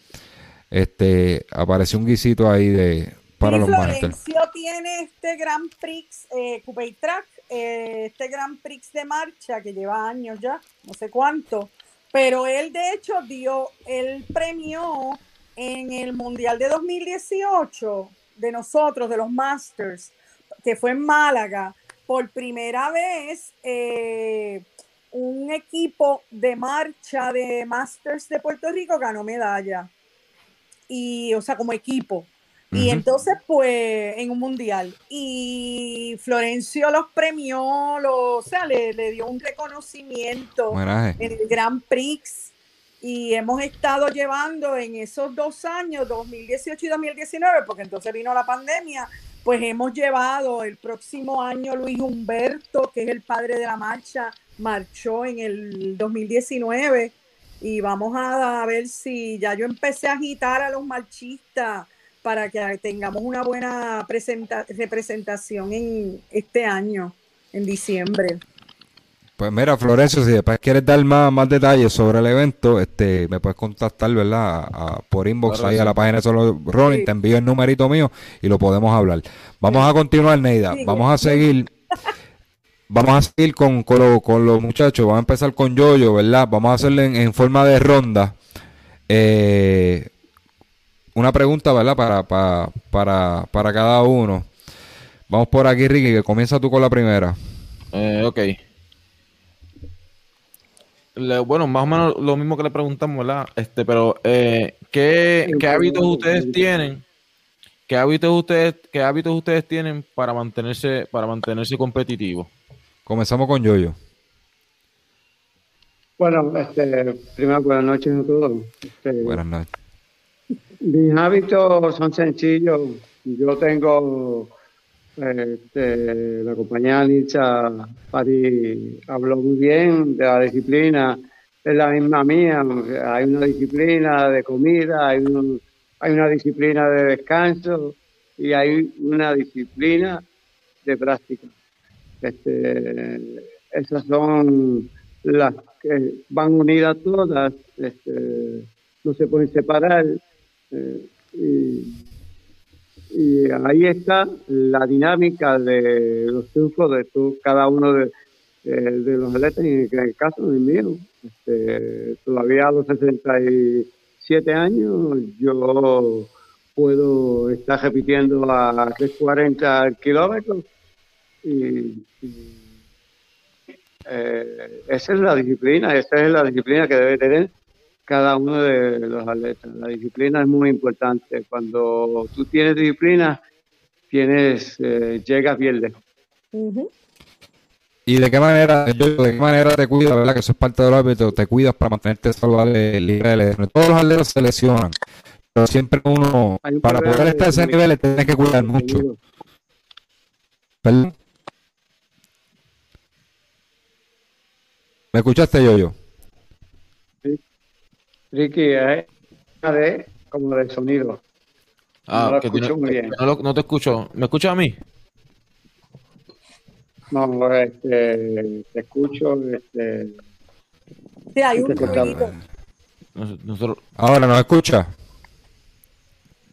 Speaker 1: Este, apareció un guisito ahí de para los.
Speaker 5: Florencio tiene este Grand Prix, eh, Coupe Track, eh, este Grand Prix de marcha que lleva años ya, no sé cuánto, pero él de hecho dio, él premió en el Mundial de 2018 de nosotros, de los Masters, que fue en Málaga, por primera vez eh, un equipo de marcha de Masters de Puerto Rico ganó medalla. Y, o sea, como equipo. Y entonces, pues, en un mundial. Y Florencio los premió, o sea, le, le dio un reconocimiento en el Grand Prix. Y hemos estado llevando en esos dos años, 2018 y 2019, porque entonces vino la pandemia, pues hemos llevado el próximo año Luis Humberto, que es el padre de la marcha, marchó en el 2019 y vamos a, a ver si ya yo empecé a agitar a los marchistas para que tengamos una buena presenta- representación en este año, en diciembre.
Speaker 1: Pues mira, Florencio, si después quieres dar más, más detalles sobre el evento, este, me puedes contactar, ¿verdad? A- a- por inbox
Speaker 2: Claro
Speaker 1: ahí a la página de Solo Rolling,
Speaker 5: Sí.
Speaker 1: te envío el numerito mío y lo podemos hablar. Vamos a continuar, Neida.
Speaker 5: Sí,
Speaker 1: Vamos a seguir. Vamos a seguir con, con, lo- con los muchachos. Vamos a empezar con Yoyo, ¿verdad? Vamos a hacerle en, forma de ronda. Eh, una pregunta, ¿verdad? Para, para, para, para cada uno. Vamos por aquí, Ricky, que comienza tú con la primera.
Speaker 2: Eh, ok. Bueno, más o menos lo mismo que le preguntamos, ¿verdad? Este, pero eh, ¿qué, qué hábitos ustedes tienen? ¿Qué hábitos ustedes, qué hábitos ustedes tienen para mantenerse, para mantenerse competitivos?
Speaker 1: Comenzamos con Yoyo.
Speaker 4: Bueno, este, primero buenas noches a todos. Este,
Speaker 1: Buenas noches.
Speaker 4: Mis hábitos son sencillos. Yo tengo este, la compañía Nietzsche Pari habló muy bien de la disciplina, es la misma mía. Hay una disciplina de comida, hay, un- hay una disciplina de descanso y hay una disciplina de práctica. Este, esas son las que van unidas todas, este, no se pueden separar. eh, y, ahí está la dinámica de los triunfos de cada uno de, de- de los atletas, en el caso del mío, este, todavía a los 67 años yo puedo estar repitiendo a 340 kilómetros y, y, eh, esa es la disciplina, esa es la disciplina que debe tener cada uno de los atletas. La disciplina es muy importante. Cuando tú tienes disciplina, tienes, eh, llegas bien lejos.
Speaker 1: ¿Y de qué manera, de qué manera te cuidas, verdad? Que eso es parte del hábito, te cuidas para mantenerte saludable, libre de lesiones. Todos los atletas se lesionan, pero siempre uno,
Speaker 4: un
Speaker 1: para poder
Speaker 4: de
Speaker 1: estar a ese nivel, tienes que cuidar mucho. ¿Perdón? ¿Me escuchaste, Yoyo?
Speaker 4: Ricky, es una de, como de sonido.
Speaker 2: Ah,
Speaker 4: No lo
Speaker 2: que
Speaker 4: escucho
Speaker 2: tiene-
Speaker 4: muy bien.
Speaker 2: no, lo- no te escucho. ¿Me escuchas a mí?
Speaker 4: No, este, te escucho, este,
Speaker 5: Sí, hay un.
Speaker 2: Nos- Nosotros,
Speaker 1: Ahora, ¿nos escucha?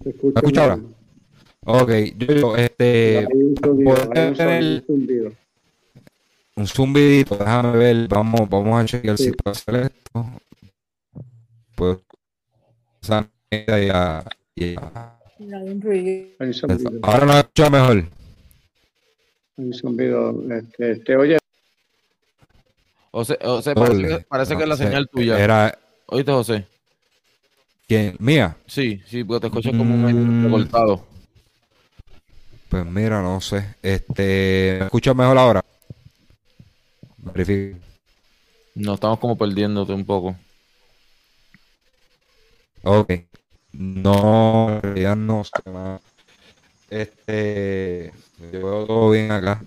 Speaker 1: ¿Me escucha ahora? Ok, Yoyo, este,
Speaker 4: Hay un sonido,
Speaker 1: poder
Speaker 4: hay un sonido,
Speaker 1: tener-
Speaker 4: un
Speaker 1: zumbidito, déjame ver, vamos, vamos a chequear
Speaker 4: Sí.
Speaker 1: si puedo hacer esto. Pues, esa mierda ya- ya-
Speaker 5: Hay un ruido.
Speaker 4: Hay un zumbido.
Speaker 1: Ahora nos escucha mejor.
Speaker 4: Hay un zumbido. Este, te oye.
Speaker 2: José, José, parece, que, parece que es la
Speaker 1: No sé,
Speaker 2: señal tuya.
Speaker 1: Era,
Speaker 2: ¿Oíste, José?
Speaker 1: ¿quién? ¿Mía?
Speaker 2: Sí, sí, porque te escuchas como un
Speaker 1: Mm. Pues mira, no sé. Este, ¿me escuchas mejor ahora? Verifica.
Speaker 2: No, estamos como perdiéndote un poco.
Speaker 1: Ok. No, en realidad no sé más. Este, yo veo todo bien acá.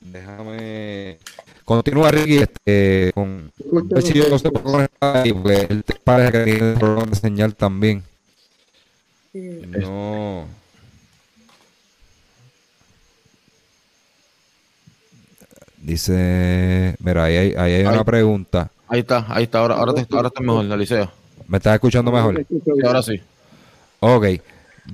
Speaker 1: Déjame. Continúa, Ricky, este, con. Ver si yo no sé por qué conectar ahí, porque él te parece que tiene problema de señal también. No. Dice, mira, ahí hay, ahí hay una pregunta.
Speaker 2: Ahí está, ahí está. Ahora, ahora, te, ahora está mejor, Alicia.
Speaker 1: ¿Me estás escuchando mejor?
Speaker 2: Sí, ahora sí.
Speaker 1: Ok.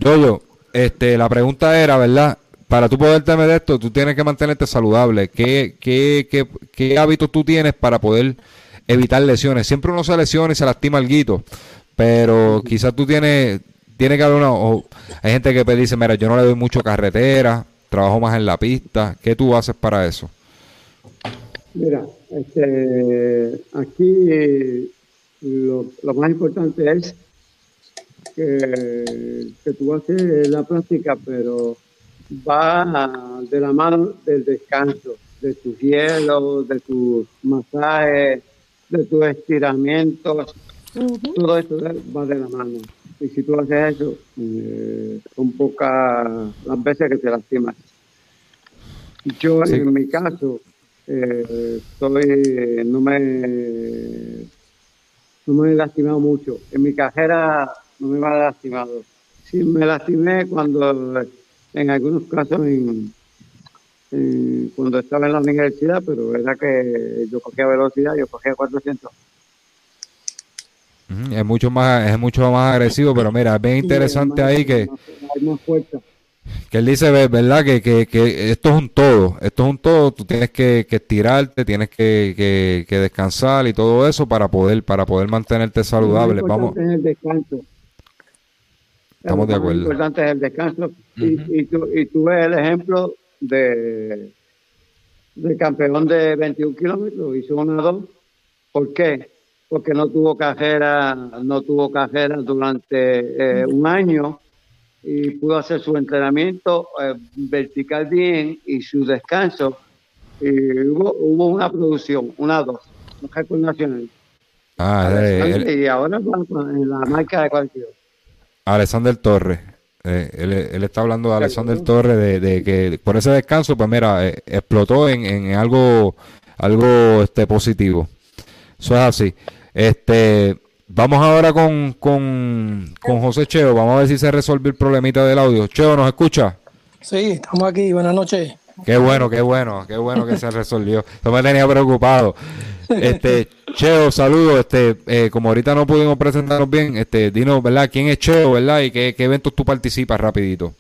Speaker 1: Yoyo, este, la pregunta era, ¿verdad? Para tú poder tener esto, tú tienes que mantenerte saludable. ¿Qué, qué, qué, qué hábitos tú tienes para poder evitar lesiones? Siempre uno se lesiona y se lastima el guito, pero quizás tú tienes, tiene que haber una, o hay gente que dice, mira, yo no le doy mucho carretera, trabajo más en la pista. ¿Qué tú haces para eso?
Speaker 4: Mira, este, aquí lo, lo más importante es que, que tú haces la práctica, pero va de la mano del descanso, de tus hielos, de tus masajes, de tus estiramientos, todo eso va de la mano. Y si tú haces eso, eh, son pocas las veces que te lastimas. Yo,
Speaker 1: Sí.
Speaker 4: en mi caso, eh, estoy, no me, no me he lastimado mucho. En mi carrera no me he lastimado. Sí me lastimé cuando, en algunos casos, en, en- cuando estaba en la universidad, pero era que yo cogía velocidad, yo cogía 400.
Speaker 1: Ujú, Es mucho más, es mucho más agresivo, pero mira, es bien interesante ahí que,
Speaker 4: Hay más fuerza.
Speaker 1: Que él dice, ve- ¿verdad? Que, que, que esto es un todo, esto es un todo, tú tienes que, que estirarte, tienes que, que, que descansar y todo eso para poder, para poder mantenerte saludable.
Speaker 4: Lo
Speaker 1: Vamos,
Speaker 4: importante es el descanso.
Speaker 1: Estamos de
Speaker 4: Lo
Speaker 1: acuerdo.
Speaker 4: importante es el descanso. y, y, tú, y tú ves el ejemplo de del campeón de 21 kilómetros, hizo una dos. ¿Por qué? Porque no tuvo cajera, no tuvo cajera durante eh, un año y pudo hacer su entrenamiento eh, vertical bien y su descanso. Y hubo, hubo una producción, una dos, un récord nacional.
Speaker 1: Ah, eh, él-
Speaker 4: y ahora en la marca de cualquier.
Speaker 1: Alexander Torres. Eh, él, él está hablando de Alexander Torres de, de que por ese descanso, pues mira, eh, explotó en, en algo, algo este positivo. Eso es así. Este, vamos ahora con, con, con José Cheo. Vamos a ver si se resolvió el problemita del audio. Cheo, ¿nos escucha?
Speaker 6: Sí, estamos aquí. Buenas noches.
Speaker 1: Qué bueno, qué bueno, qué bueno que se resolvió. Eso me tenía preocupado. Este, Cheo, saludos. Este, eh, como ahorita no pudimos presentarnos bien, este, dinos, ¿verdad? ¿Quién es Cheo, verdad? Y qué, qué eventos tú participas rapidito.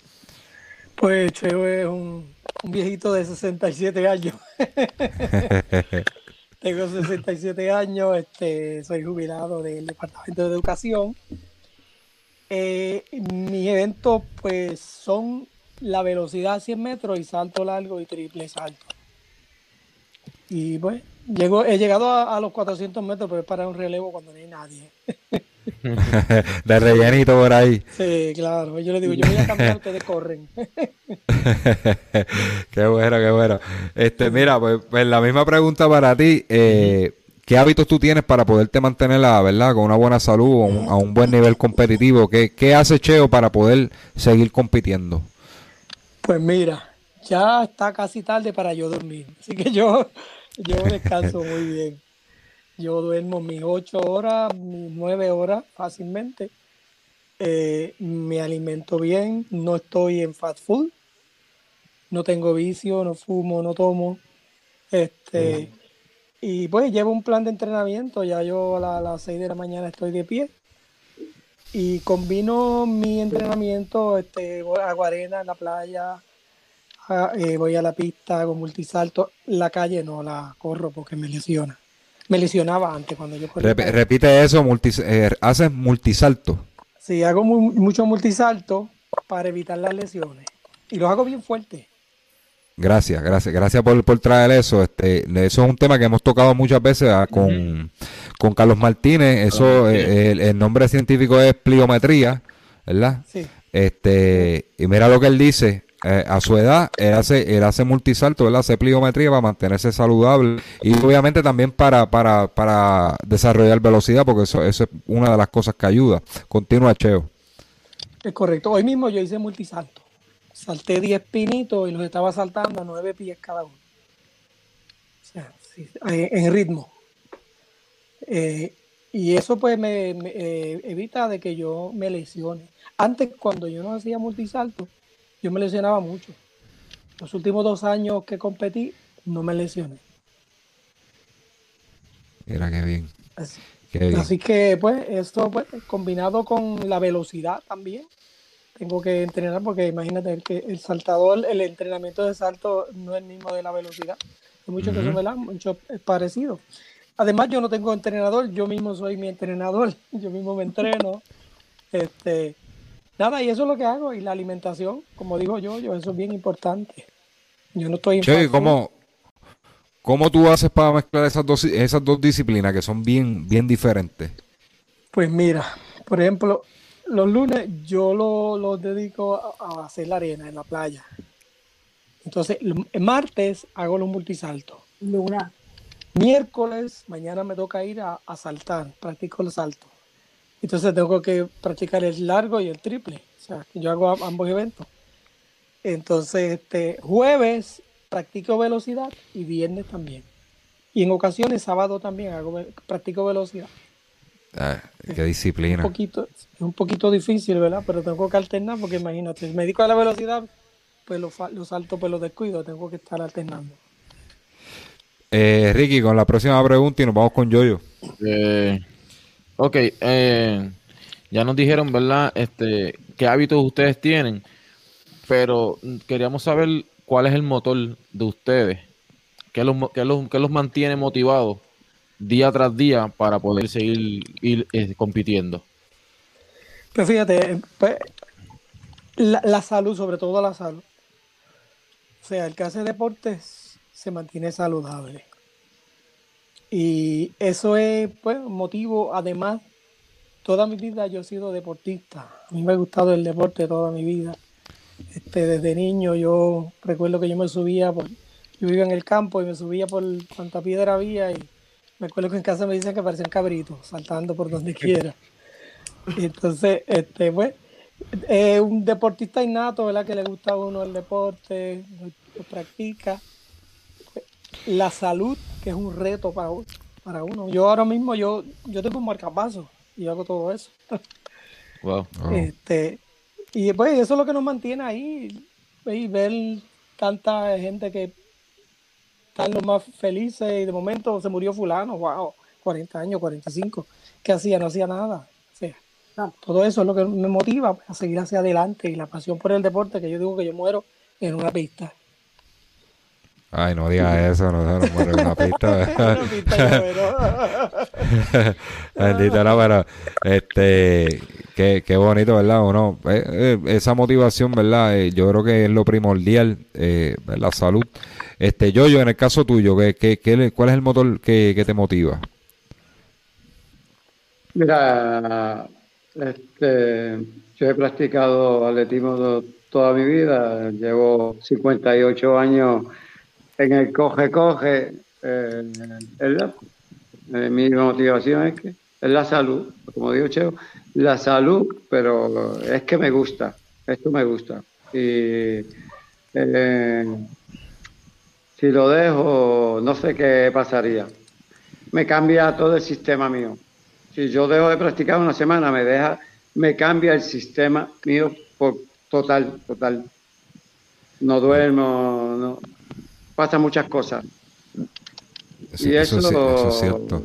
Speaker 6: Pues Cheo es un, un viejito de 67 años. Tengo 67 años, este, soy jubilado del Departamento de Educación. Eh, mis eventos pues son la velocidad a 100 metros y salto largo y triple salto. Y pues llego, he llegado a, a los 400 metros, pero es para un relevo cuando no hay nadie.
Speaker 1: De rellenito por ahí.
Speaker 6: Sí, claro. Yo le digo, yo voy a cambiar, ustedes corren.
Speaker 1: qué bueno, qué bueno. Este, mira, pues, pues la misma pregunta para ti. Eh, ¿Qué hábitos tú tienes para poderte mantener, la verdad, con una buena salud, a un, a un buen nivel competitivo? ¿Qué, ¿Qué hace Cheo para poder seguir compitiendo?
Speaker 6: Pues mira, ya está casi tarde para yo dormir. Así que yo, yo descanso muy bien. Yo duermo mis ocho horas, mis nueve horas fácilmente. Eh, me alimento bien, no estoy en fast food, no tengo vicio, no fumo, no tomo. Este, y pues llevo un plan de entrenamiento, ya yo a, la- a las 6 de la mañana estoy de pie. Y combino mi entrenamiento, este, voy- hago arena en la playa, a- eh, voy a la pista, hago multisalto. La calle no la corro porque me lesiona. Me lesionaba antes cuando yo corría.
Speaker 1: Rep- repite eso, eh, haces multisalto.
Speaker 6: Sí, hago mu- mucho multisalto para evitar las lesiones. Y los hago bien fuertes.
Speaker 1: Gracias, gracias, gracias por, por traer eso. Este, eso es un tema que hemos tocado muchas veces ah, con, con Carlos Martínez. Eso, eh, el, el nombre científico es pliometría, ¿verdad?
Speaker 6: Sí.
Speaker 1: Este, y mira lo que él dice. Eh, a su edad, él hace, él hace multisalto, él hace pliometría para mantenerse saludable y obviamente también para, para, para desarrollar velocidad, porque eso, eso es una de las cosas que ayuda. Continúa, Cheo.
Speaker 6: Es correcto. Hoy mismo yo hice multisalto. Salté 10 pinitos y los estaba saltando a 9 pies cada uno. O sea, en ritmo. Eh, y eso pues me, me, eh, evita de que yo me lesione. Antes, cuando yo no hacía multisalto, yo me lesionaba mucho. Los últimos dos años que competí, no me lesioné.
Speaker 1: Mira qué bien.
Speaker 6: Así,
Speaker 1: Qué bien.
Speaker 6: así que pues esto pues, combinado con la velocidad también. Tengo que entrenar porque imagínate que el saltador, el entrenamiento de salto no es el mismo de la velocidad. Hay muchos que son ¿verdad? mucho parecidos. Además, yo no tengo entrenador, yo mismo soy mi entrenador, yo mismo me entreno. Este, nada, y eso es lo que hago. Y la alimentación, como digo yo, yo eso es bien importante. Yo no estoy
Speaker 1: Che. ¿cómo, ¿cómo tú haces para mezclar esas dos, esas dos disciplinas que son bien, bien diferentes?
Speaker 6: Pues mira, por ejemplo, los lunes yo lo- los dedico a, a hacer la arena en la playa. Entonces, el martes hago los multisaltos.
Speaker 5: Luna.
Speaker 6: Miércoles, mañana me toca ir a, a saltar, practico el salto. Entonces tengo que practicar el largo y el triple. O sea, yo hago ambos eventos. Entonces, este, jueves practico velocidad y viernes también. Y en ocasiones, sábado también hago, practico velocidad.
Speaker 1: Ah, qué
Speaker 6: un
Speaker 1: disciplina.
Speaker 6: poquito, es un poquito difícil, ¿verdad? Pero tengo que alternar porque imagínate, si me dedico a la velocidad, pues los lo salto, pues los descuido, tengo que estar alternando.
Speaker 1: Eh, Ricky, con la próxima pregunta y nos vamos con Yoyo.
Speaker 2: Eh, ok, eh, ya nos dijeron, ¿verdad? Este, qué hábitos ustedes tienen, pero queríamos saber cuál es el motor de ustedes, qué los, qué los, qué los mantiene motivados día tras día para poder seguir ir, eh, compitiendo.
Speaker 6: Pues fíjate, pues, La, la salud, sobre todo la salud. O sea, el que hace deportes se mantiene saludable. Y eso es pues motivo, además, toda mi vida yo he sido deportista. A mí me ha gustado el deporte toda mi vida. Este, desde niño yo recuerdo que yo me subía, por, yo vivía en el campo y me subía por cuanta piedra había y me acuerdo que en casa me dicen que parecían cabritos, saltando por donde quiera. Y entonces, este, pues, es un deportista innato, ¿verdad? Que le gusta a uno el deporte, lo, lo practica. La salud, que es un reto para, uno- para uno. Yo ahora mismo, yo, yo tengo un marcapaso y hago todo eso.
Speaker 2: Wow.
Speaker 1: Oh.
Speaker 6: Este, y pues eso es lo que nos mantiene ahí, y ver tanta gente que están los más felices y de momento se murió fulano, wow, 40 años, 45, ¿qué hacía? No hacía nada. O sea,
Speaker 5: No.
Speaker 6: todo eso es lo que me motiva a seguir hacia adelante y la pasión por el deporte, que yo digo que yo muero en una pista.
Speaker 1: Ay, no digas eso, no, no muere en una pista. Bendito, no, pero este, qué, qué bonito, ¿verdad? Uno, eh, eh, esa motivación, ¿verdad? Eh, yo creo que es lo primordial, eh, la salud. Este, yo, yo, en el caso tuyo, ¿qué, qué, qué ¿cuál es el motor que, que te motiva?
Speaker 4: Mira, este, yo he practicado atletismo to- toda mi vida, llevo 58 años en el coge-coge. eh, eh, mi motivación es que es la salud, como digo Cheo, la salud, pero es que me gusta, esto me gusta. Y eh, si lo dejo, no sé qué pasaría. Me cambia todo el sistema mío. Si yo dejo de practicar una semana, me deja, me cambia el sistema mío por total, total. No duermo, no. Pasan muchas cosas. Y eso,
Speaker 1: eso es cierto.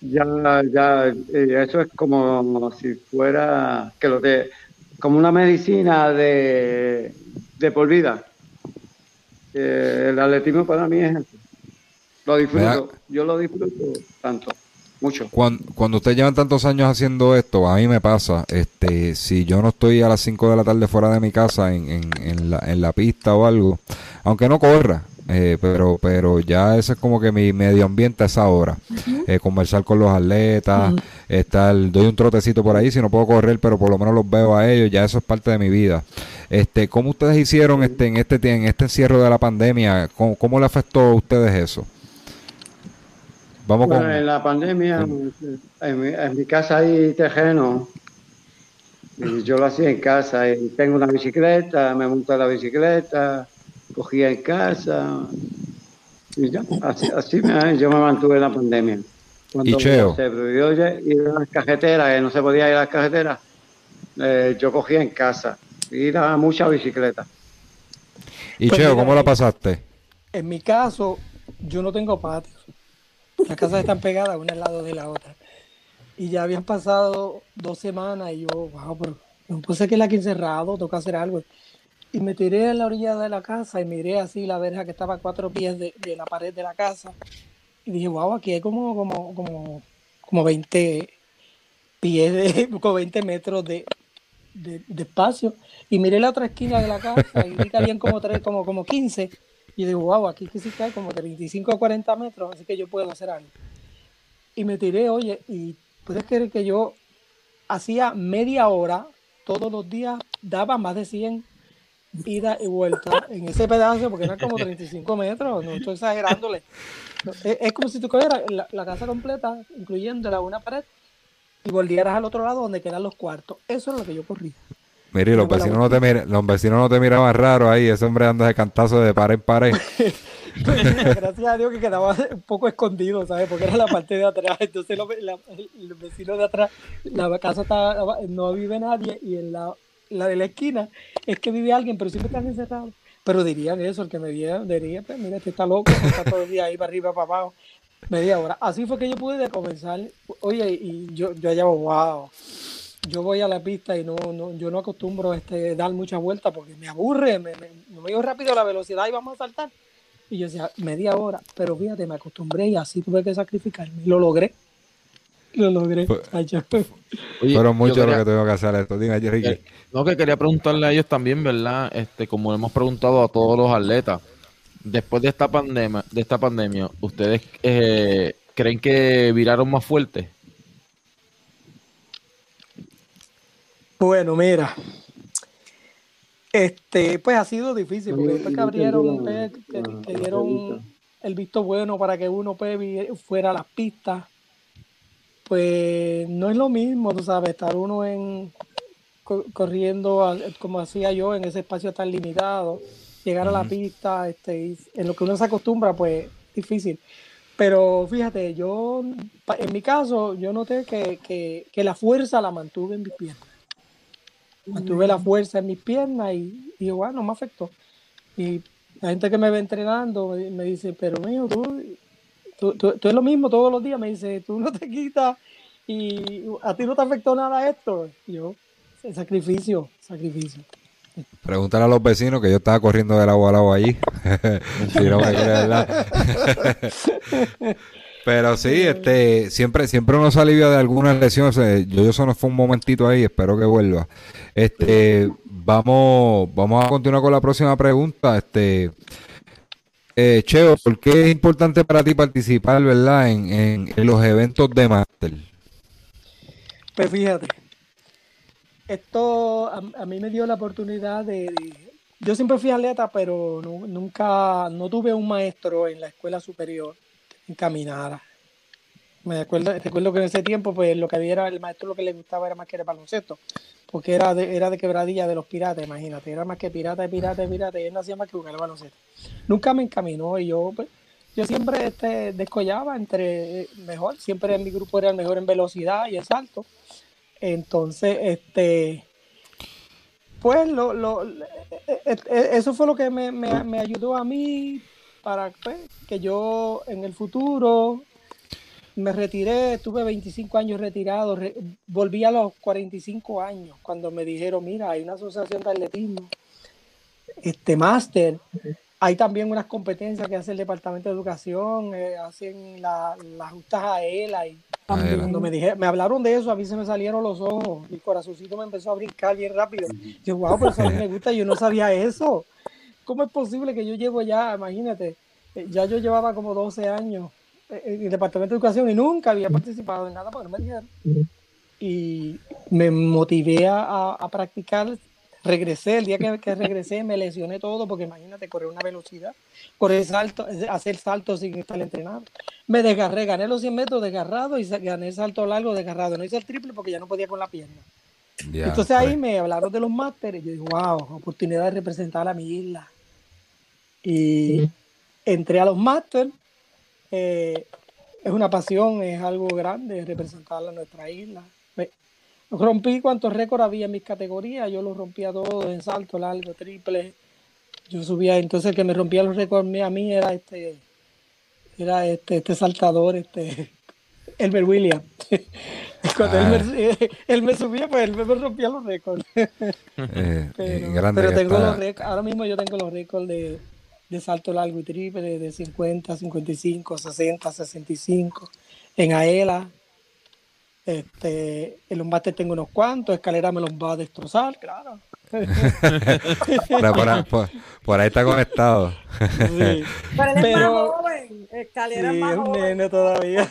Speaker 4: ya, ya, eh, eso es como si fuera que lo de, como una medicina de, de por vida. Eh, el atletismo para mí es eso. Lo disfruto, yo lo disfruto tanto, mucho.
Speaker 1: Cuando, cuando ustedes llevan tantos años haciendo esto, a mí me pasa, este, si yo no estoy a las 5 de la tarde fuera de mi casa en, en, en, la, en la pista o algo, aunque no corra, eh, pero, pero ya ese es como que mi medio ambiente a esa hora. Eh, conversar con los atletas, estar, doy un trotecito por ahí, si no puedo correr, pero por lo menos los veo a ellos, ya eso es parte de mi vida. Este, ¿cómo ustedes hicieron este, en este en este encierro de la pandemia? ¿Cómo, cómo le afectó a ustedes eso? Vamos
Speaker 4: Bueno,
Speaker 1: con
Speaker 4: en la pandemia, en mi, en mi casa hay terreno y yo lo hacía en casa. Y tengo una bicicleta, me monto la bicicleta, cogía en casa y ya, así, así me- yo me mantuve en la pandemia. Cuando
Speaker 1: ¿Y Cheo?
Speaker 4: se prohibió ir a las cajeteras, que no se podía ir a las cajeteras, eh, yo cogía en casa, ir a mucha bicicleta.
Speaker 1: Y
Speaker 6: Pues
Speaker 1: Cheo, ¿cómo la pasaste?
Speaker 6: En mi caso, yo no tengo patios. Las casas están pegadas una al lado de la otra. Y ya habían pasado dos semanas y yo, wow, pero no puede ser que la aquí encerrado, toca hacer algo. Y me tiré a la orilla de la casa y miré así la verja que estaba a cuatro pies de, de la pared de la casa. Y dije, wow, aquí hay como, como, como, como 20 pies, de, como 20 metros de, de, de espacio. Y miré la otra esquina de la casa y vi que habían como, tres, como, como 15. Y digo, wow, aquí sí que hay como 35 o 40 metros, así que yo puedo hacer algo. Y me tiré, oye, y puedes creer que yo hacía media hora todos los días, daba más de 100 ida y vuelta en ese pedazo, porque eran como 35 metros, no estoy exagerándole. Es, es como si tú cogieras la, la casa completa, incluyéndola una pared, y volvieras al otro lado donde quedan los cuartos. Eso es lo que yo corría.
Speaker 1: Mire, los
Speaker 6: la
Speaker 1: vecinos, no te mir- los vecinos no te miraban raro ahí, ese hombre anda de cantazo de pared en pared.
Speaker 6: Gracias a Dios que quedaba un poco escondido, ¿sabes? Porque era la parte de atrás. Entonces los, la- los vecinos de atrás, la casa está, no vive nadie y en la, la de la esquina es que vive alguien, pero siempre están encerrados. Pero dirían eso, el que me viera, diría, pues mira, este está loco, está todo el día ahí para arriba, para abajo, media hora. Así fue que yo pude comenzar. Oye, y yo, yo allá, wow. Yo voy a la pista y no, no yo no acostumbro este, dar muchas vueltas porque me aburre, me, me, me dio rápido la velocidad y vamos a saltar. Y yo decía, media hora, pero fíjate, me acostumbré y así tuve que sacrificarme y lo logré. Lo logré.
Speaker 2: Oye,
Speaker 1: Fueron muchos
Speaker 2: yo
Speaker 1: lo que tengo que hacer esto. Diga, Ricky.
Speaker 2: Eh, No, que quería preguntarle a ellos también, ¿verdad? Este, como hemos preguntado a todos los atletas, después de esta pandemia, de esta pandemia, ¿ustedes eh, creen que viraron más fuerte?
Speaker 6: Bueno, mira. Este, pues ha sido difícil, porque después que abrieron, que, dieron el visto bueno para que uno pues, fuera a las pistas, pues no es lo mismo, tú sabes, estar uno en co- corriendo como hacía yo en ese espacio tan limitado, llegar a la pista, este, y en lo que uno se acostumbra, pues difícil. Pero fíjate, yo, en mi caso, yo noté que, que, que la fuerza la mantuve en mis piernas. Mantuve la fuerza en mis piernas y, y bueno, no me afectó. Y la gente que me ve entrenando me, me dice, pero mío, tú, tú, tú- tú es lo mismo todos los días. Me dice, tú no te quitas y a ti no te afectó nada esto. Yo, sacrificio, sacrificio.
Speaker 1: Pregúntale a los vecinos que yo estaba corriendo del agua al agua allí. Pero sí, este, siempre, siempre uno se alivia de algunas lesiones. Yo, yo solo fue un momentito ahí, espero que vuelva. Este, vamos, vamos a continuar con la próxima pregunta. Este, eh, Cheo, ¿por qué es importante para ti participar, verdad, en, en- en los eventos de máster?
Speaker 6: Pues fíjate, esto a, a mí me dio la oportunidad de, Yo siempre fui atleta, pero nu- nunca, no tuve un maestro en la escuela superior que encaminara. Me acuerdo, recuerdo que en ese tiempo, pues lo que había era, el maestro lo que le gustaba era más que el baloncesto, porque era de, era de quebradilla de los piratas, imagínate, era más que pirata, pirata, pirata, y él no hacía más que jugar al baloncesto. Nunca me encaminó y yo, pues, yo siempre este, descollaba entre eh, mejor, siempre en mi grupo era el mejor en velocidad y en salto. Entonces, este, pues lo, lo- eh, eh, eso fue lo que me, me- me ayudó a mí para pues, que yo en el futuro me retiré, tuve 25 años retirado, re- volví a los 45 años cuando me dijeron, mira, hay una asociación de atletismo, este máster, hay también unas competencias que hace el Departamento de Educación, eh, hacen la- las justas a y
Speaker 1: Aela.
Speaker 6: cuando me dije, me hablaron de eso, a mí se me salieron los ojos, mi corazoncito me empezó a brincar bien rápido. Yo, wow, pero eso a mí me gusta, yo no sabía eso. ¿Cómo es posible que yo llevo ya, imagínate, eh, ya yo llevaba como 12 años eh, en el Departamento de Educación y nunca había participado en nada porque no me dijeron. Y me motivé a practicar, regresé, el día que, que regresé me lesioné todo porque imagínate, correr una velocidad, correr salto, hacer saltos sin estar entrenado. Me desgarré, gané los 100 metros desgarrado y gané el salto largo desgarrado. No hice el triple porque ya no podía con la pierna. Entonces ahí
Speaker 1: pues.
Speaker 6: me hablaron de los másteres. Yo dije, wow, oportunidad de representar a mi isla. Y entré a los másteres. eh, es una pasión, es algo grande representar a nuestra isla. Rompí cuantos récords había en mis categorías. Yo los rompía todos en salto largo, triple. Yo subía, entonces el que me rompía los récords a mí era este, era este, este saltador, este, Elmer Williams. Cuando
Speaker 1: Ah.
Speaker 6: él, me, él me subía, pues él me rompía los récords.
Speaker 1: Eh,
Speaker 6: Pero,
Speaker 1: eh,
Speaker 6: pero tengo los récords, ahora mismo yo tengo los récords de, de salto largo y triple de 50, 55, 60, 65. En Aela, este, en los másteres tengo unos cuantos, escalera me los va a destrozar, claro.
Speaker 1: Por, por ahí- por- por ahí está conectado.
Speaker 6: Sí.
Speaker 5: Pero él es
Speaker 6: Pero-
Speaker 5: más joven. Escalera
Speaker 6: Sí,
Speaker 5: es más
Speaker 6: un
Speaker 5: joven.
Speaker 6: nene todavía.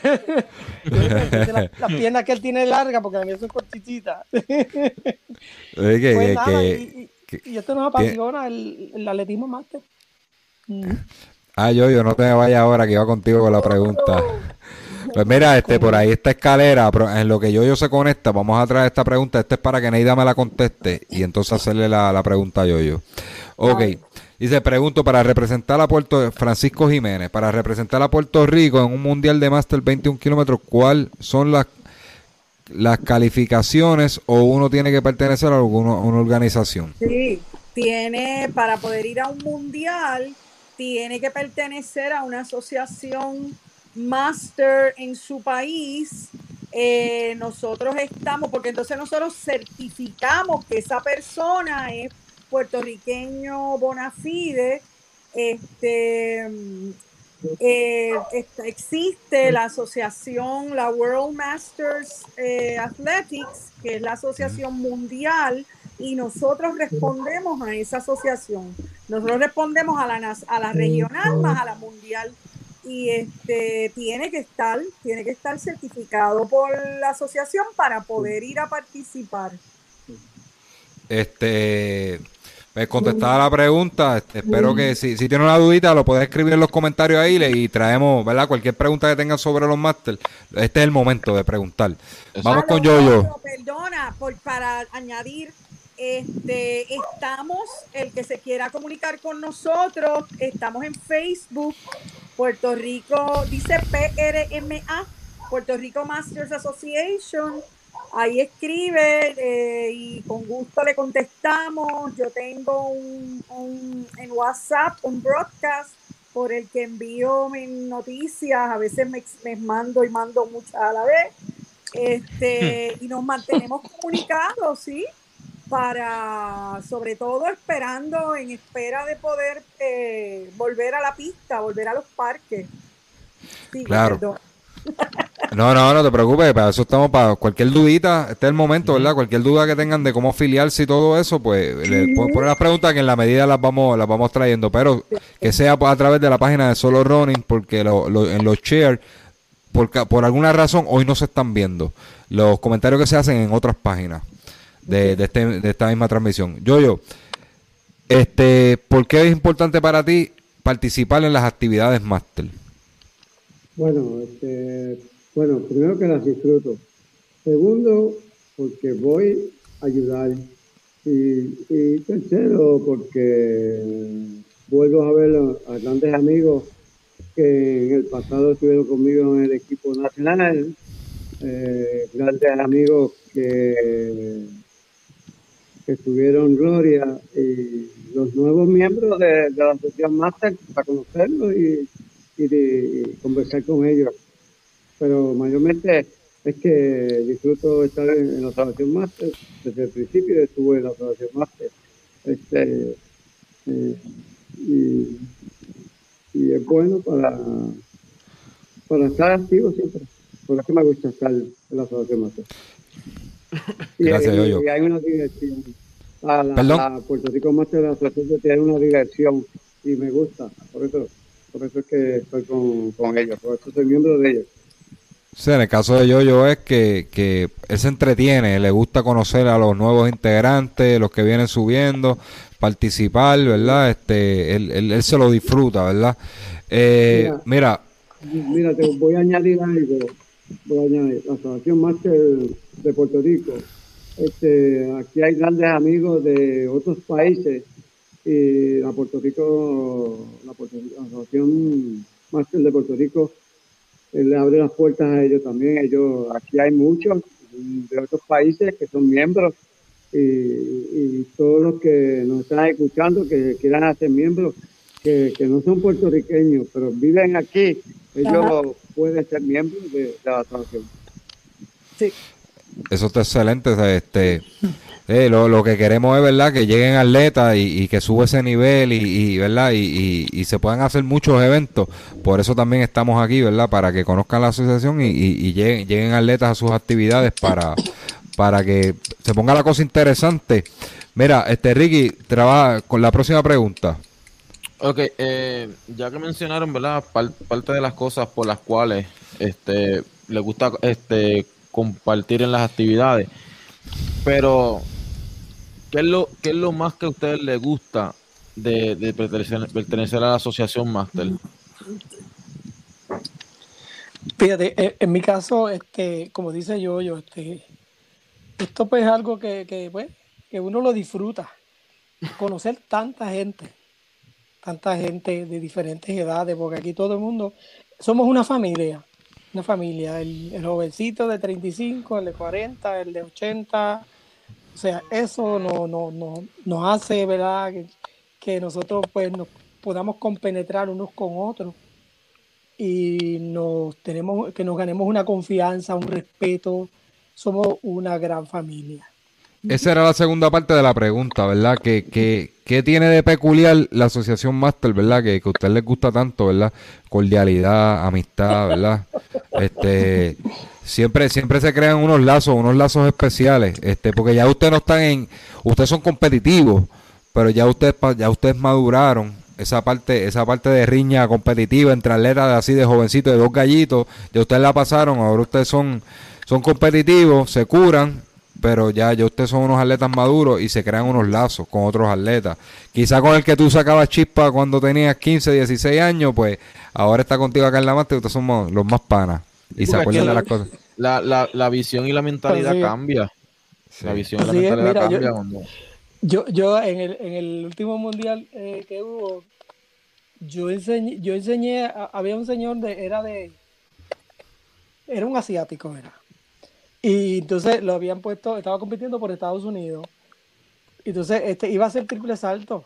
Speaker 6: Las la piernas que él tiene largas, porque a mí son cortititas.
Speaker 1: Oye, que-
Speaker 6: Pues nada,
Speaker 1: que-
Speaker 6: y, y-
Speaker 1: que-
Speaker 6: y esto nos apasiona, el, el atletismo máster. Mm.
Speaker 1: Ah, yo, yo no te me vayas ahora que iba contigo con la pregunta. Pues mira, este, por ahí esta escalera, pero en lo que yo, yo se conecta, vamos a traer esta pregunta. Esta es para que Neida me la conteste y entonces hacerle la, la pregunta a yo, yo. Ok. Dice, pregunto, para representar a Puerto Francisco Jiménez, para representar a Puerto Rico en un mundial de máster 21 kilómetros, ¿cuáles son las, las calificaciones o uno tiene que pertenecer a alguna una organización?
Speaker 5: Sí, tiene, para poder ir a un mundial, tiene que pertenecer a una asociación máster en su país. Eh, nosotros estamos, porque entonces nosotros certificamos que esa persona es puertorriqueño bona fide, este, eh, existe la asociación, la World Masters eh, Athletics, que es la asociación mundial, y nosotros respondemos a esa asociación. Nosotros respondemos a la, a la regional más a la mundial y este tiene que estar tiene que estar certificado por la asociación para poder ir a participar.
Speaker 1: Este pues contestada la pregunta, este, espero que si, si tiene una dudita lo puedes escribir en los comentarios ahí y traemos, ¿verdad? Cualquier pregunta que tengan sobre los máster, este es el momento de preguntar. Vamos con Yoyo.
Speaker 5: Perdona, por, para añadir, este, estamos, el que se quiera comunicar con nosotros, estamos en Facebook, Puerto Rico, dice PRMA, Puerto Rico Masters Association ahí escribe eh, y con gusto le contestamos. Yo tengo un, en WhatsApp un broadcast por el que envío mis noticias, a veces me, mando y mando muchas a la vez. Este, y nos mantenemos comunicados, ¿sí? Para, sobre todo, esperando, en espera de poder eh, volver a la pista, volver a los parques.
Speaker 1: claro. No, no, no te preocupes, para eso estamos para cualquier dudita, este es el momento, ¿verdad? Cualquier duda que tengan de cómo afiliarse y todo eso, pues le pueden poner las preguntas que en la medida las vamos las vamos trayendo, pero que sea a través de la página de Solo Running, porque en los shares, por, por alguna razón, hoy no se están viendo los comentarios que se hacen en otras páginas de, de, este, de esta misma transmisión. Yo, yo, este, ¿por qué es importante para ti participar en las actividades máster?
Speaker 4: Bueno, este, bueno, primero que las disfruto. Segundo, porque voy a ayudar. Y, tercero, porque vuelvo a ver a, grandes amigos que en el pasado estuvieron conmigo en el equipo nacional, eh, grandes amigos que, que estuvieron Gloria y los nuevos miembros de, la Asociación Master para conocerlos y, y conversar con ellos pero mayormente es que disfruto estar en, la Asociación Master. Desde el principio estuve en la Asociación Master. Este, eh, y, es bueno para, para estar activo siempre. Por eso me gusta estar en la Asociación Master. Y,
Speaker 1: Gracias,
Speaker 4: y, hay una dirección. A la, Puerto Rico Master la Asociación tiene una dirección y me gusta. Por eso, por eso es que estoy con, con ellos. Por eso soy miembro de ellos.
Speaker 1: Sí, en el caso de Yoyo es que, que él se entretiene, le gusta conocer a los nuevos integrantes, los que vienen subiendo, participar, ¿verdad? Este, él, él, se lo disfruta, ¿verdad? Eh, mira,
Speaker 4: mira, te voy a añadir algo. Voy la Asociación Máster de Puerto Rico. Este, aquí hay grandes amigos de otros países y la Puerto Rico, la, Asociación Máster de Puerto Rico le abre las puertas a ellos también. Ellos, aquí hay muchos de otros países que son miembros y, todos los que nos están escuchando que quieran hacer miembros, que, no son puertorriqueños, pero viven aquí, ellos pueden ser miembros de, la asociación.
Speaker 1: Sí. Eso está excelente. Este, eh, lo, que queremos es verdad que lleguen atletas y, que suba ese nivel y, verdad y, se puedan hacer muchos eventos por eso también estamos aquí verdad para que conozcan la asociación y, lleguen, lleguen, atletas a sus actividades para para que se ponga la cosa interesante mira este Ricky trabaja con la próxima pregunta
Speaker 2: Ok, eh, ya que mencionaron, ¿verdad? parte de las cosas por las cuales este, le gusta este, compartir en las actividades. Pero ¿Qué es lo, qué es lo más que a ustedes les gusta de, pertenecer, a la asociación Master?
Speaker 6: Fíjate, eh, en mi caso, este, como dice yo, yo, este, esto pues es algo que, que, pues, que uno lo disfruta. Conocer tanta gente, tanta gente de diferentes edades, porque aquí todo el mundo, somos una familia, una familia, el, el jovencito de 35, el de 40, el de 80, o sea, eso no, no, no, nos hace, ¿verdad? Que, nosotros pues nos podamos compenetrar unos con otros y nos tenemos que nos ganemos una confianza, un respeto. Somos una gran familia.
Speaker 1: Esa era la segunda parte de la pregunta, ¿verdad? ¿Qué, qué, qué tiene de peculiar la Asociación Master, ¿verdad? Que, que a usted les gusta tanto, ¿verdad? Cordialidad, amistad, ¿verdad? Este, siempre, siempre se crean unos lazos, unos lazos especiales, este, porque ya ustedes no están en, ustedes son competitivos, pero ya ustedes, ya ustedes maduraron esa parte, esa parte de riña competitiva entre atletas así de jovencitos, de dos gallitos, ya ustedes la pasaron, ahora ustedes son, son competitivos, se curan, pero ya, ya ustedes son unos atletas maduros y se crean unos lazos con otros atletas. Quizá con el que tú sacabas chispa cuando tenías 15, 16 años, pues ahora está contigo acá en la máster y ustedes somos los más panas. Y se acuerdan de
Speaker 2: la-
Speaker 1: las cosas.
Speaker 2: La, la, la visión y la mentalidad
Speaker 6: Sí.
Speaker 2: cambia.
Speaker 1: Sí.
Speaker 2: La visión y la
Speaker 6: Sí,
Speaker 2: mentalidad
Speaker 6: mira, yo-
Speaker 2: cambia cuando...
Speaker 6: Yo, yo en el, en el último mundial eh, que hubo, yo enseñé, yo enseñé, a- había un señor de, era de, era un asiático, era. Y entonces lo habían puesto, estaba compitiendo por Estados Unidos. Entonces, este iba a hacer triple salto.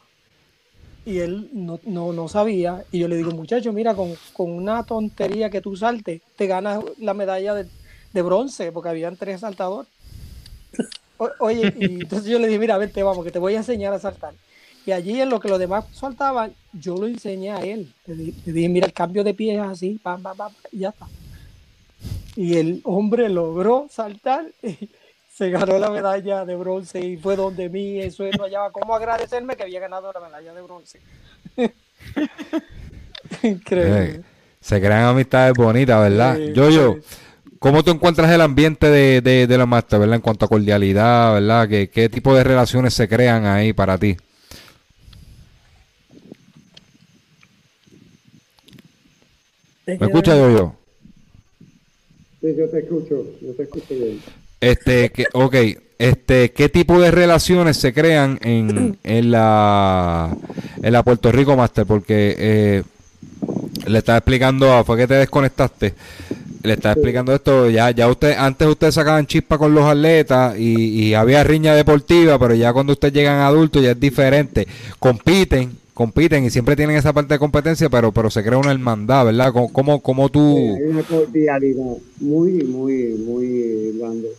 Speaker 6: Y él no, no, no sabía. Y yo le digo, muchacho, mira, con, con una tontería que tú saltes, te ganas la medalla de, de bronce, porque habían tres saltadores. O- Oye, y entonces yo le dije, mira, vente, vamos, que te voy a enseñar a saltar. Y allí en lo que los demás saltaban, yo lo enseñé a él. Le dije, mira, el cambio de pie es así, pam, pam, pam, y ya está. Y el hombre logró saltar y se ganó la medalla de bronce y fue donde mí, eso él no hallaba cómo agradecerme que había ganado la medalla de bronce. Increíble.
Speaker 1: Eh, se crean amistades bonitas, ¿verdad? Yo, yo,
Speaker 6: sí.
Speaker 1: ¿cómo tú encuentras el ambiente de, de, de la máster, ¿verdad? En cuanto a cordialidad, ¿verdad? ¿Qué, ¿Qué tipo de relaciones se crean ahí para ti? ¿Me escuchas, yo, yo?
Speaker 4: Sí, yo te escucho, yo te escucho bien.
Speaker 1: Este, que, ok, este, ¿qué tipo de relaciones se crean en, en la en la Puerto Rico Master? Porque eh, le estaba explicando, a- fue que te desconectaste, le estaba explicando esto, ya, ya usted, antes ustedes sacaban chispa con los atletas y, y había riña deportiva, pero ya cuando ustedes llegan adultos ya es diferente, compiten, compiten y siempre tienen esa parte de competencia, pero, pero se crea una hermandad, ¿verdad? ¿Cómo, cómo, cómo tú...
Speaker 4: Hay una cordialidad muy, muy, muy grande.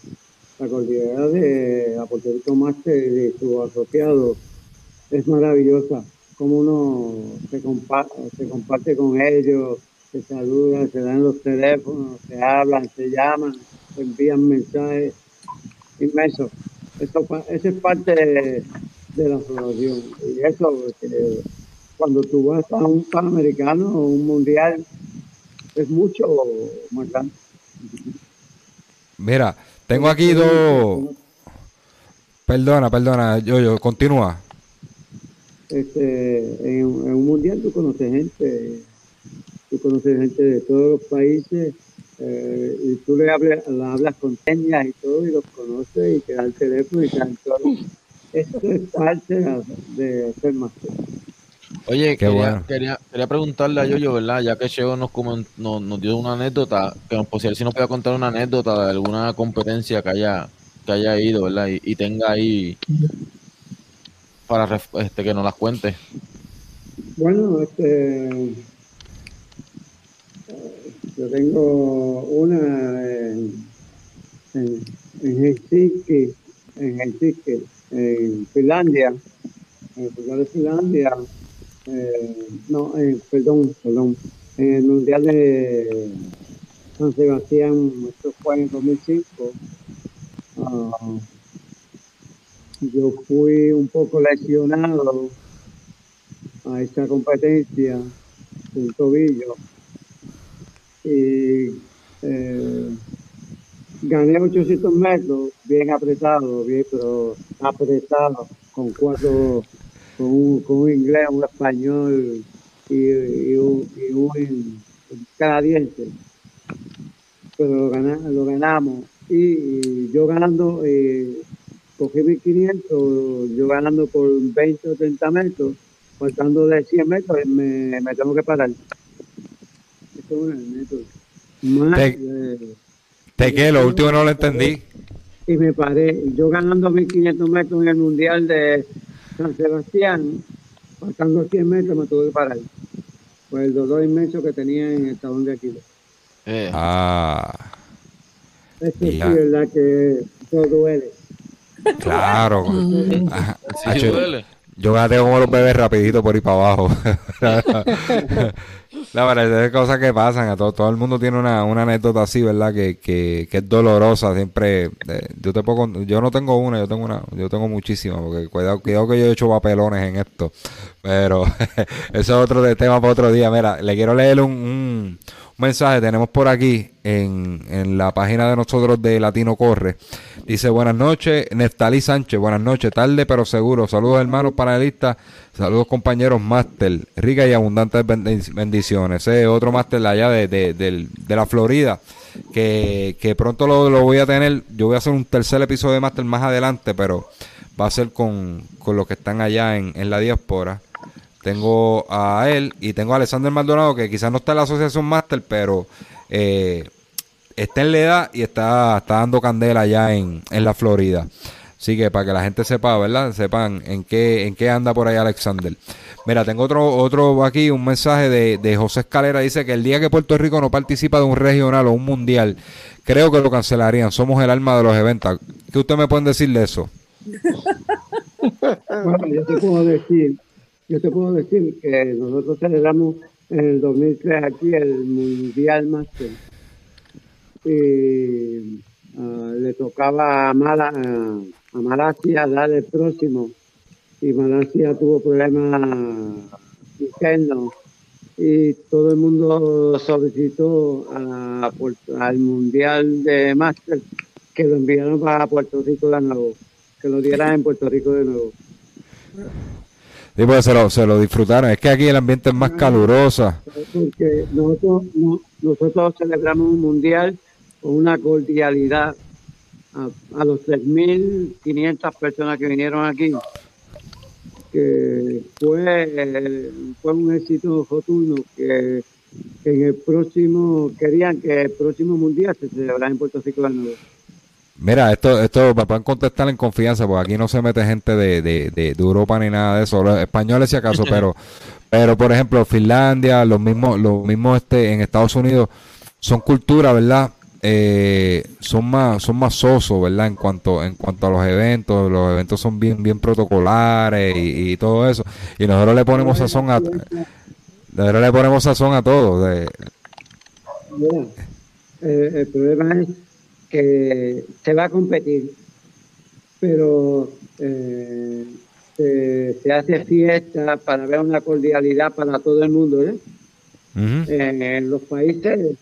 Speaker 4: La cordialidad de la Puerto Rico Master y de sus asociados es maravillosa. Como uno se comparte, se comparte con ellos, se saluda, se dan los teléfonos, se hablan, se llaman, se envían mensajes inmensos. Eso, eso es parte de, de la asociación. Y eso, eh, cuando tú vas a un panamericano o un mundial, es mucho más grande.
Speaker 1: Mira, tengo aquí dos... Perdona, perdona, yo, yo, continúa.
Speaker 4: Este, en, un- en un mundial tú conoces gente, tú conoces gente de todos los países eh, y tú le hablas, la hablas con señas y todo y los conoces y te dan teléfono y te dan todo. Eso es parte de, ser máster.
Speaker 2: Oye, quería,
Speaker 1: bueno.
Speaker 2: quería, quería preguntarle a Yoyo, ¿verdad? Ya que Cheo nos, nos, nos dio una anécdota, que nos pusiera si nos puede contar una anécdota de alguna competencia que haya, que haya ido, ¿verdad? Y, y tenga ahí para este, que nos las cuente.
Speaker 4: Bueno, este, eh, yo tengo una en, en, en Helsinki, en Helsinki, en Finlandia, en el Mundial de Finlandia, eh, no, eh, perdón, perdón, en el Mundial de San Sebastián, esto fue en 2005. ah, yo fui un poco lesionado a esta competencia un tobillo y eh, gané 800 metros bien apretado, bien, pero apretado con cuatro, con un, con un inglés, un español y, y un, y un canadiense. Pero lo, gana- lo ganamos y, y yo ganando, eh, cogí 1500, yo ganando por 20 o 30 metros faltando de 100 metros, me, me tengo que parar. Esto es una anécdota. Más, eh,
Speaker 1: Te que lo último no lo entendí.
Speaker 4: y me paré. Yo ganando 1500 metros en el Mundial de San Sebastián, faltando 100 metros, me tuve que parar. Por el dolor inmenso que tenía en el talón de Aquiles.
Speaker 2: Eh,
Speaker 1: Ah,
Speaker 4: Esto sí verdad que todo duele.
Speaker 1: Claro.
Speaker 2: Sí, duele.
Speaker 1: Yo gateo como los bebés rapidito por ahí para abajo. La verdad es cosas que pasan. A todo, todo el mundo tiene una, una anécdota así, ¿verdad? Que, que, que es dolorosa. Siempre, eh, yo te puedo, yo no tengo una, yo tengo una, yo tengo muchísimas, porque cuidado, cuidado que yo he hecho papelones en esto. Pero eso es otro tema para otro día. Mira, le quiero leer un, un- un mensaje. Tenemos por aquí en, en la página de nosotros de Latino Corre. Dice, buenas noches, Neftalí Sánchez, buenas noches, tarde pero seguro. Saludos hermanos panelistas, saludos compañeros máster, rica y abundantes bendi- bendiciones. Eh, otro máster allá de, de, del- de la Florida, que, que pronto lo, lo voy a tener. Yo voy a hacer un tercer episodio de máster más adelante, pero va a ser con, con los que están allá en, en la diáspora. Tengo a él y tengo a Alexander Maldonado, que quizás no está en la asociación máster, pero... Eh, está en la edad y está, está dando candela allá en, en la Florida. Así que para que la gente sepa, ¿verdad? Sepan en qué, en qué anda por ahí Alexander. Mira, tengo otro, otro aquí, un mensaje de, de José Escalera. Dice que el día que Puerto Rico no participa de un regional o un mundial, creo que lo cancelarían. Somos el alma de los eventos. ¿Qué usted me puede decir de eso?
Speaker 4: Bueno, yo te puedo decir, yo te puedo decir que nosotros celebramos en el 2003 aquí el Mundial Master y ah, le tocaba a, Mala, a Malasia dar el próximo y Malasia tuvo problemas internos y todo el mundo solicitó a al Mundial de Master que lo enviaran para Puerto Rico de nuevo, que lo dieran en Puerto Rico de nuevo.
Speaker 1: Sí, pues se lo, se lo disfrutaron. Es que aquí el ambiente es más caluroso.
Speaker 4: porque nosotros, no- nosotros celebramos un mundial una cordialidad a, a los 3.500 personas que vinieron aquí, que fue, fue un éxito rotundo, que, que en el próximo, querían que el próximo mundial se celebrara en Puerto Rico de nuevo.
Speaker 1: Mira, esto, esto me pueden contestar en confianza, porque aquí no se mete gente de, de, de, de Europa ni nada de eso, los españoles si acaso, pero, pero por ejemplo, Finlandia, los mismos, los mismos este, en Estados Unidos, son culturas, ¿verdad? Eh, son más, son más sosos, ¿verdad? En cuanto, en cuanto a los eventos, los eventos son bien, bien protocolares y, y todo eso, y nosotros le ponemos sazón a, nosotros le ponemos sazón a todo, de,
Speaker 4: eh, el problema es que se va a competir, pero eh, se, se hace fiesta para ver una cordialidad para todo el mundo. ¿eh? Eh, en los países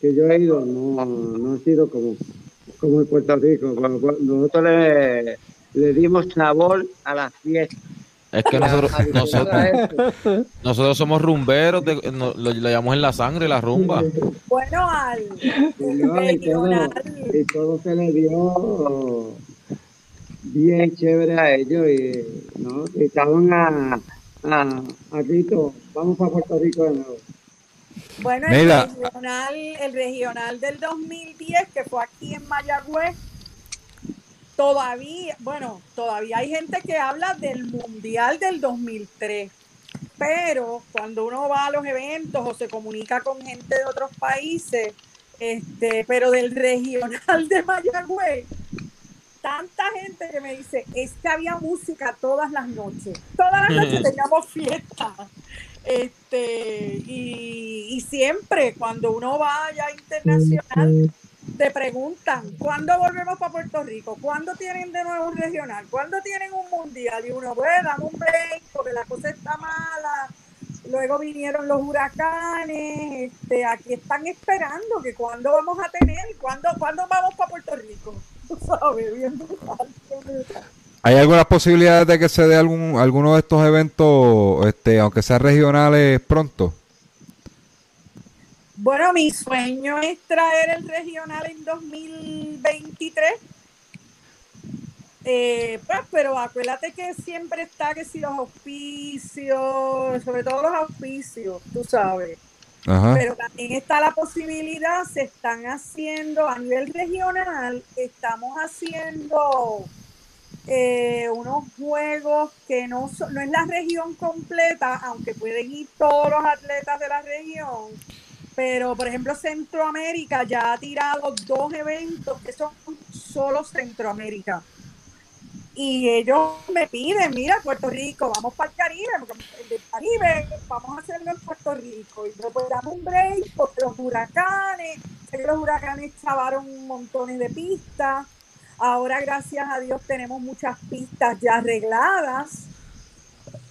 Speaker 4: que yo he ido no, no ha sido como, como en Puerto Rico. Cuando- cuando Nosotros le, le dimos sabor a la fiesta.
Speaker 2: Es que nosotros,
Speaker 4: A
Speaker 2: nosotros, somos rumberos, de- no- lo, lo llamamos en la sangre, la rumba.
Speaker 5: Bueno, al
Speaker 4: Y, no, y todo, y todo se le dio bien chévere a ellos y ¿no? Y estaban a, a, a vamos para Puerto Rico de nuevo.
Speaker 5: Bueno, el
Speaker 1: Mira.
Speaker 5: regional, el regional del 2010 que fue aquí en Mayagüez, todavía, bueno, todavía hay gente que habla del mundial del 2003. Pero cuando uno va a los eventos o se comunica con gente de otros países, este, pero del regional de Mayagüez, tanta gente que me dice, es que había música todas las noches. Todas las noches teníamos fiesta. Este, y, siempre cuando uno vaya internacional, te preguntan, ¿cuándo volvemos para Puerto Rico? ¿Cuándo tienen de nuevo un regional? ¿Cuándo tienen un mundial? Y uno, bueno, dame un break porque la cosa está mala. Luego vinieron los huracanes, este, aquí están esperando que cuándo vamos a tener, cuándo, cuándo vamos para Puerto Rico. Tú sabes, bien.
Speaker 1: ¿Hay algunas posibilidades de que se dé algún, alguno de estos eventos, este, aunque sean regionales, pronto?
Speaker 5: Bueno, mi sueño es traer el regional en 2023. Eh, pues, pero acuérdate que siempre está que si los auspicios, sobre todo los auspicios, tú sabes.
Speaker 1: Ajá.
Speaker 5: Pero también está la posibilidad, se están haciendo a nivel regional, estamos haciendo eh, unos juegos que no, no es la región completa, aunque pueden ir todos los atletas de la región. Pero, por ejemplo, Centroamérica ya ha tirado dos eventos que son solo Centroamérica. y ellos me piden, mira, Puerto Rico, vamos para el Caribe, el Caribe, vamos a hacerlo en Puerto Rico. Y yo damos un break porque los huracanes, los huracanes chavaron montones de pistas. Ahora, gracias a Dios, tenemos muchas pistas ya arregladas.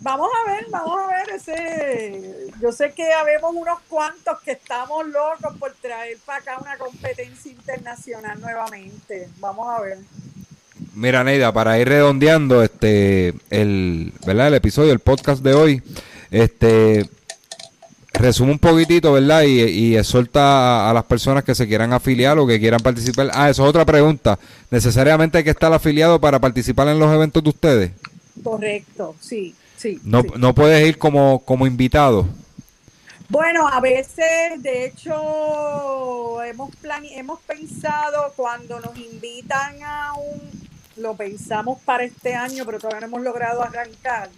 Speaker 5: Vamos a ver, vamos a ver ese. Yo sé que habemos unos cuantos que estamos locos por traer para acá una competencia internacional nuevamente. Vamos a ver.
Speaker 1: Mira, Neida, para ir redondeando este el, ¿verdad? el episodio, el podcast de hoy, este resume un poquitito, ¿verdad? Y, y exhorta a, las personas que se quieran afiliar o que quieran participar. Ah, eso es otra pregunta. ¿Necesariamente hay que estar afiliado para participar en los eventos de ustedes?
Speaker 5: Correcto, sí, sí.
Speaker 1: No, no puedes ir como, como invitado.
Speaker 5: Bueno, a veces, de hecho, hemos, hemos pensado cuando nos invitan a un lo pensamos para este año, pero todavía no hemos logrado arrancar.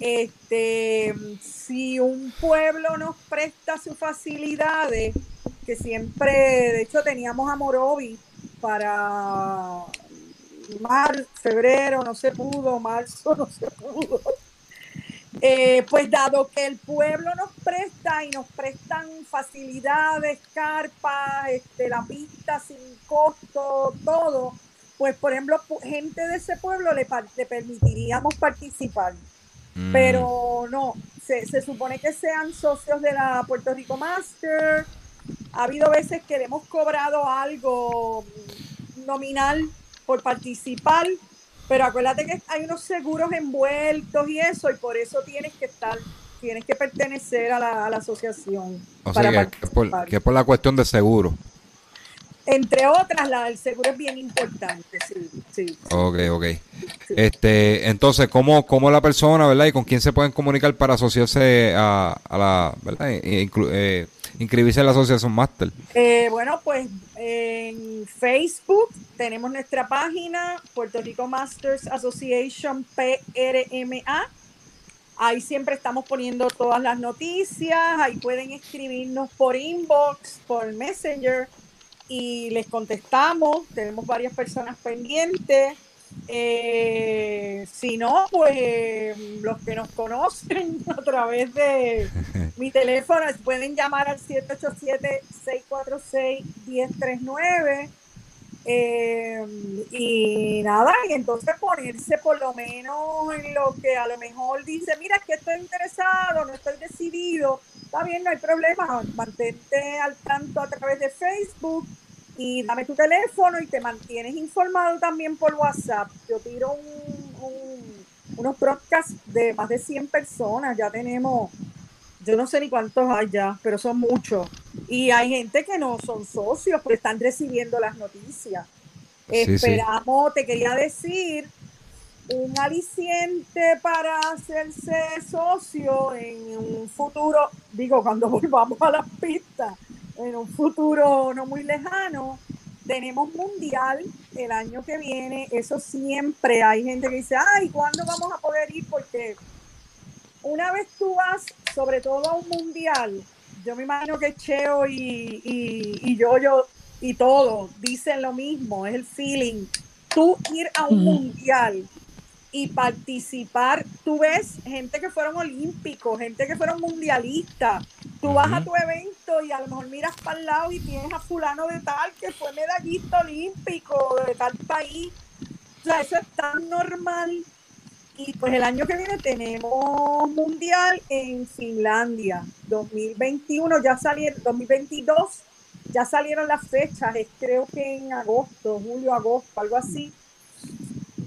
Speaker 5: Este, si un pueblo nos presta sus facilidades, que siempre, de hecho, teníamos a Morovi para marzo, febrero, no se pudo, marzo, no se pudo. Eh, pues dado que el pueblo nos presta y nos prestan facilidades, carpas, este, la pista sin costo, todo, pues por ejemplo, gente de ese pueblo le, permitiríamos participar. Mm. Pero no, se, supone que sean socios de la Puerto Rico Master. Ha habido veces que le hemos cobrado algo nominal por participar, pero acuérdate que hay unos seguros envueltos y eso, y por eso tienes que estar, tienes que pertenecer a la, asociación.
Speaker 1: O sea, que, por, que por la cuestión de seguro.
Speaker 5: Entre otras, la del seguro es bien importante, sí, sí.
Speaker 1: Ok, ok. Este, entonces, ¿cómo, ¿cómo la persona, verdad? ¿Y con quién se pueden comunicar para asociarse a, la, verdad? Eh, inscribirse en la asociación Master.
Speaker 5: Eh, bueno, pues en Facebook tenemos nuestra página, Puerto Rico Masters Association PRMA. Ahí siempre estamos poniendo todas las noticias, ahí pueden escribirnos por inbox, por Messenger y les contestamos. Tenemos varias personas pendientes. Eh, si no, pues los que nos conocen a través de mi teléfono pueden llamar al 787-646-1039. Eh, y nada, y entonces ponerse por lo menos en lo que a lo mejor dice, mira, que estoy interesado, no estoy decidido, está bien, no hay problema, mantente al tanto a través de Facebook y dame tu teléfono y te mantienes informado también por WhatsApp. Yo tiro unos broadcasts de más de 100 personas, ya tenemos, yo no sé ni cuántos hay ya, pero son muchos. Y hay gente que no son socios, porque están recibiendo las noticias. Esperamos, te quería decir, un aliciente para hacerse socio en un futuro, digo, cuando volvamos a las pistas, en un futuro no muy lejano. Tenemos mundial el año que viene, eso siempre hay gente que dice, ay, ¿cuándo vamos a poder ir? Porque una vez tú vas, sobre todo a un mundial, yo me imagino que Cheo y, y, yo, yo y todo dicen lo mismo, es el feeling. Tú ir a un mundial y participar. Tú ves gente que fueron olímpicos, gente que fueron mundialistas. Tú vas a tu evento y a lo mejor miras para el lado y tienes a fulano de tal que fue medallista olímpico de tal país. O sea, eso es tan normal. Y pues el año que viene tenemos mundial en Finlandia, 2021, ya salieron, 2022, ya salieron las fechas, es creo que en agosto, julio, agosto, algo así.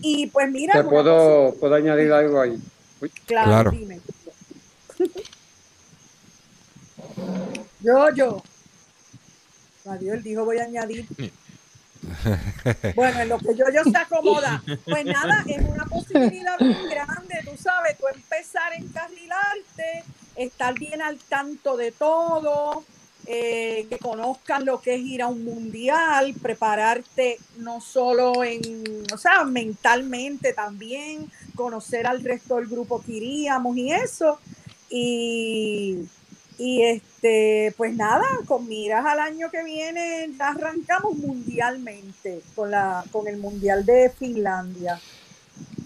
Speaker 5: Y pues mira.
Speaker 4: ¿Te puedo, puedo añadir algo ahí?
Speaker 5: Claro, dime. yo, yo. Adiós, él dijo voy a añadir. Bueno, en lo que yo, yo se acomoda. Pues nada, es una posibilidad muy grande, tú sabes, tú empezar a encarrilarte, estar bien al tanto de todo, eh, que conozcan lo que es ir a un mundial, prepararte no solo en, o sea, mentalmente también, conocer al resto del grupo que iríamos y eso. Y, y este, pues nada, con miras al año que viene, arrancamos mundialmente con la, con el mundial de Finlandia.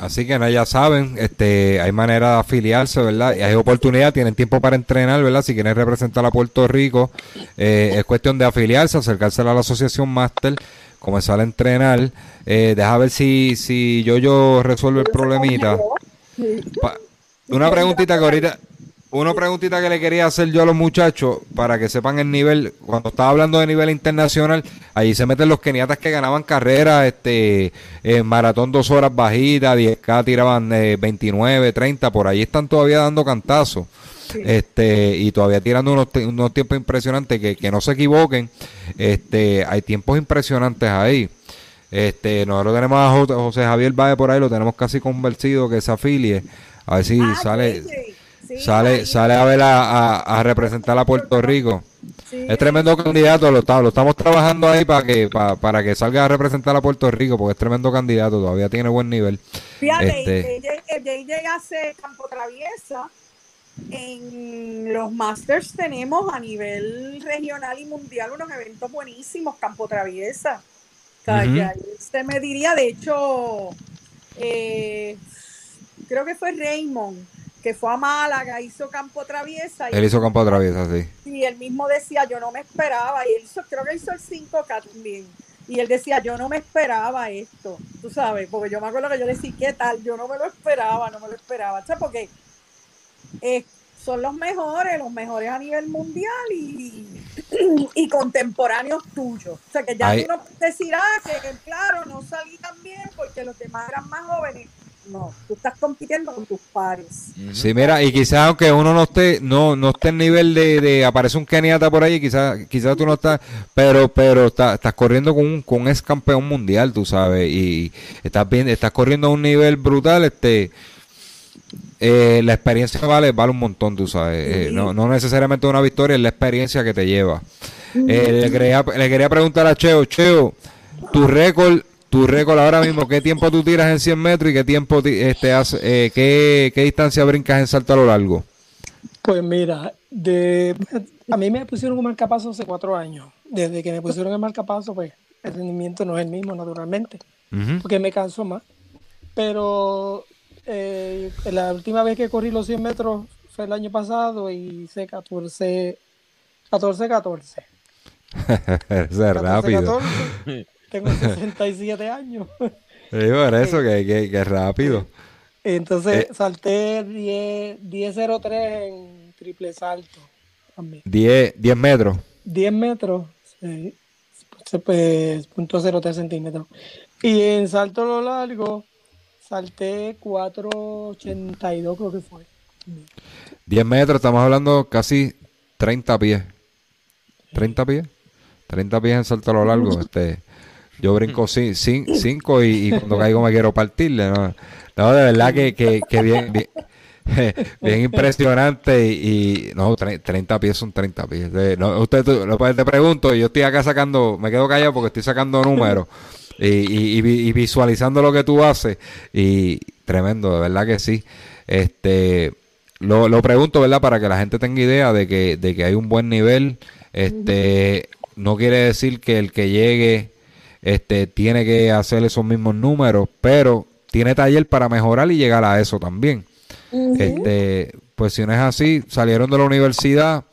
Speaker 1: Así que no, ya saben, este, hay manera de afiliarse, ¿verdad? Y hay oportunidad, tienen tiempo para entrenar, ¿verdad? Si quieren representar a Puerto Rico, eh, es cuestión de afiliarse, acercarse a la asociación Master, comenzar a entrenar. Eh, deja ver si, si yo, yo resuelvo el problemita. Pa- una preguntita que ahorita, una preguntita que le quería hacer yo a los muchachos para que sepan el nivel. Cuando estaba hablando de nivel internacional, ahí se meten los keniatas que ganaban carreras, este, en maratón dos horas bajitas, 10K tiraban eh, 29, 30, por ahí están todavía dando cantazos. Este, y todavía tirando unos, unos tiempos impresionantes, que, que no se equivoquen, este, hay tiempos impresionantes ahí. Este, nosotros tenemos a Jo- José Javier Valle por ahí, lo tenemos casi convencido que se afilie. A ver si
Speaker 5: Ah,
Speaker 1: sale,
Speaker 5: sí,
Speaker 1: sale,
Speaker 5: ahí.
Speaker 1: sale a ver a, a- a representar a Puerto Rico.
Speaker 5: Sí,
Speaker 1: Es tremendo candidato, lo, está- lo estamos trabajando ahí para que, pa- para que salga a representar a Puerto Rico, porque es tremendo candidato, todavía tiene buen nivel.
Speaker 5: Fíjate,
Speaker 1: Este-
Speaker 5: JJ, el JJ hace campo traviesa. En los Masters tenemos a nivel regional y mundial unos eventos buenísimos, campo traviesa. O sea, se me diría, de hecho, eh, creo que fue Raymond, que fue a Málaga, hizo campo traviesa. y-
Speaker 1: Él hizo campo traviesa, sí.
Speaker 5: y él mismo decía, yo no me esperaba, y él hizo, creo que hizo el 5K también. Y él decía, yo no me esperaba esto, tú sabes, porque yo me acuerdo que yo le decía, ¿qué tal? Yo no me lo esperaba, no me lo esperaba, o sea, porque eh, son los mejores, los mejores a nivel mundial y, y contemporáneos tuyos. O sea, que ya
Speaker 1: Ahí-
Speaker 5: tú no puedes decir, ah, que que, claro, no salí tan bien porque los demás eran más jóvenes. No, tú estás compitiendo con tus pares.
Speaker 1: Sí, mira, y quizás aunque uno no esté, no, no esté en nivel de, de aparece un keniata por ahí, quizás, quizás tú no estás, pero, pero está- estás corriendo con un, con un ex campeón mundial, tú sabes, y estás bien, estás corriendo a un nivel brutal, este, eh, la experiencia vale, vale un montón, tú sabes, eh, no, no necesariamente una victoria, es la experiencia que te lleva. Eh, le, quería, le quería preguntar a Cheo, Cheo, tu récord, tu récord ahora mismo, ¿qué tiempo tú tiras en 100 metros y qué tiempo ti- este hace, eh, qué, qué distancia brincas en salto a lo largo?
Speaker 6: Pues mira, de, a mí me pusieron un marcapaso hace cuatro años. Desde que me pusieron el marcapaso, pues el rendimiento no es el mismo, naturalmente, porque me canso más. Pero eh, la última vez que corrí los 100 metros fue el año pasado y hice 14, 14, 14.
Speaker 1: Ese es rápido.
Speaker 6: 14. Tengo 67 años.
Speaker 1: Sí, por eso, que, que, que rápido.
Speaker 6: Entonces
Speaker 1: Eh.
Speaker 6: salté 10, 10.03 en triple salto también.
Speaker 1: 10, 10 metros.
Speaker 6: 10 metros, sí, pues, punto .03 centímetros. Y en salto a lo largo, salté 4.82 creo que fue.
Speaker 1: 10 metros, estamos hablando casi 30 pies. 30 pies. 30 pies en salto a lo largo. Este, yo brinco 5 y, y cuando caigo me quiero partirle. No, No, de verdad que, que, que bien, bien, bien impresionante. Y, y- no, tre- 30 pies son 30 pies. No, usted, tú- pues, te pregunto, yo estoy acá sacando, me quedo callado porque estoy sacando números. Y, y visualizando lo que tú haces y tremendo, de verdad que sí. Este, lo, lo pregunto, ¿verdad? Para que la gente tenga idea de que, de que hay un buen nivel. Este, no quiere decir que el que llegue, este, tiene que hacer esos mismos números, pero tiene taller para mejorar y llegar a eso también. Este, pues si no es así, salieron de la universidad,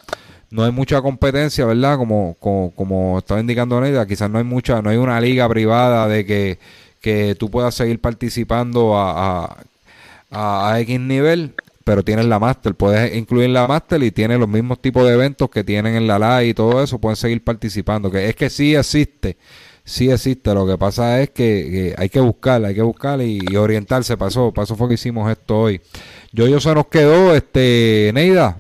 Speaker 1: no hay mucha competencia, ¿verdad? Como, como, como estaba indicando Neida, quizás no hay mucha, no hay una liga privada de que, que tú puedas seguir participando a, a, a, a X nivel, pero tienes la máster, puedes incluir la máster y tienes los mismos tipos de eventos que tienen en la LA y todo eso, pueden seguir participando, que es que sí existe, sí existe, lo que pasa es que, que hay que buscar, hay que buscar y, y orientarse, para eso fue que hicimos esto hoy. Yo, yo se nos quedó, este, Neida.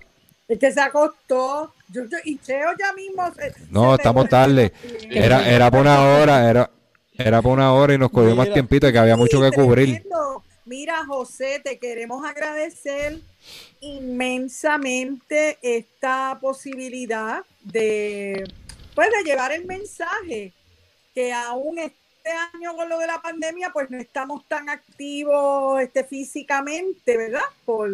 Speaker 5: Es que se acostó. Yo, yo- y Cheo ya mismo. se-
Speaker 1: No,
Speaker 5: se
Speaker 1: estamos tarde. Era, era por una hora, era, era por una hora y nos cogió más tiempito y que había mucho que cubrir.
Speaker 5: Mira, José, te queremos agradecer inmensamente esta posibilidad de, pues, de llevar el mensaje que aún este año con lo de la pandemia, pues no estamos tan activos este, físicamente, ¿verdad? Por,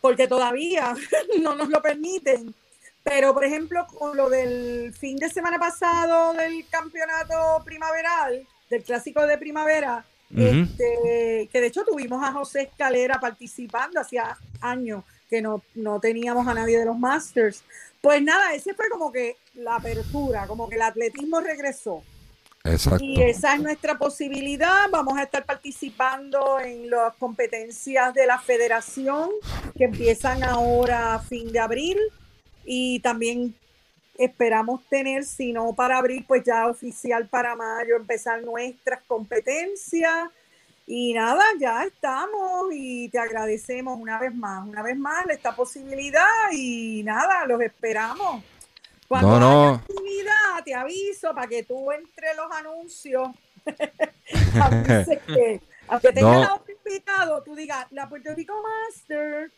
Speaker 5: porque todavía no nos lo permiten. Pero, por ejemplo, con lo del fin de semana pasado del campeonato primaveral, del clásico de primavera, este, que de hecho tuvimos a José Escalera participando hacía años que no, no teníamos a nadie de los Masters. Pues nada, ese fue como que la apertura, como que el atletismo regresó.
Speaker 1: Exacto.
Speaker 5: Y esa es nuestra posibilidad. Vamos a estar participando en las competencias de la federación que empiezan ahora a fin de abril. Y también esperamos tener, si no para abril, pues ya oficial para mayo, empezar nuestras competencias. Y nada, ya estamos y te agradecemos una vez más, una vez más esta posibilidad y nada, los esperamos. Cuando
Speaker 1: No, no.
Speaker 5: haya actividad, te aviso para que tú entre los anuncios. Que, aunque tengas
Speaker 1: No.
Speaker 5: a otro invitado, tú digas, la Puerto Rico Master.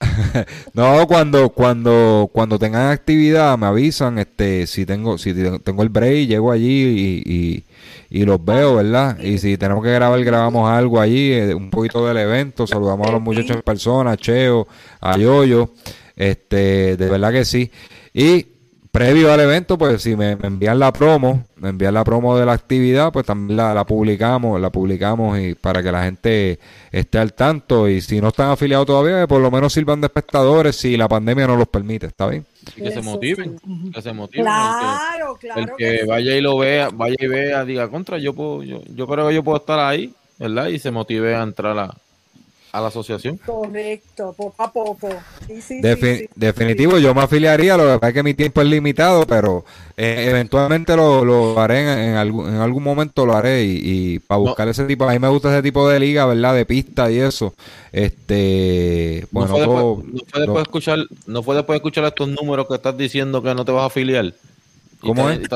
Speaker 1: No, cuando, cuando, cuando tengan actividad me avisan, este, si tengo, si tengo el break, llego allí y, y, y los veo, ¿verdad? Y si tenemos que grabar, grabamos algo allí, eh, un poquito del evento, saludamos a los muchachos en persona, a Cheo, a Yoyo, este, de verdad que sí. Y previo al evento, pues si me, me envían la promo, me envían la promo de la actividad, pues también la, la publicamos, la publicamos y para que la gente esté al tanto y si no están afiliados todavía, que por lo menos sirvan de espectadores si la pandemia no los permite, ¿está bien?
Speaker 2: Y que se motiven,
Speaker 5: sí.
Speaker 2: que se motiven.
Speaker 5: Claro,
Speaker 2: el que,
Speaker 5: claro.
Speaker 2: el que vaya y lo vea, vaya y vea, diga contra, yo puedo, yo, yo creo que yo puedo estar ahí, ¿verdad? Y se motive a entrar a, a la asociación.
Speaker 5: Correcto, poco a poco. Sí, sí,
Speaker 1: Defi-
Speaker 5: sí, sí.
Speaker 1: Definitivo, yo me afiliaría, lo que pasa es que mi tiempo es limitado, pero eh, eventualmente lo, lo haré en, en algún, en algún momento lo haré y, y para
Speaker 2: No.
Speaker 1: buscar ese tipo, a mí me gusta ese tipo de liga, ¿verdad? De pista y eso. Este,
Speaker 2: No
Speaker 1: bueno,
Speaker 2: fue,
Speaker 1: todo-
Speaker 2: después, no fue después de escuchar, no fue después de escuchar estos números que estás diciendo que no te vas a afiliar.
Speaker 1: ¿Cómo
Speaker 2: te-
Speaker 1: es?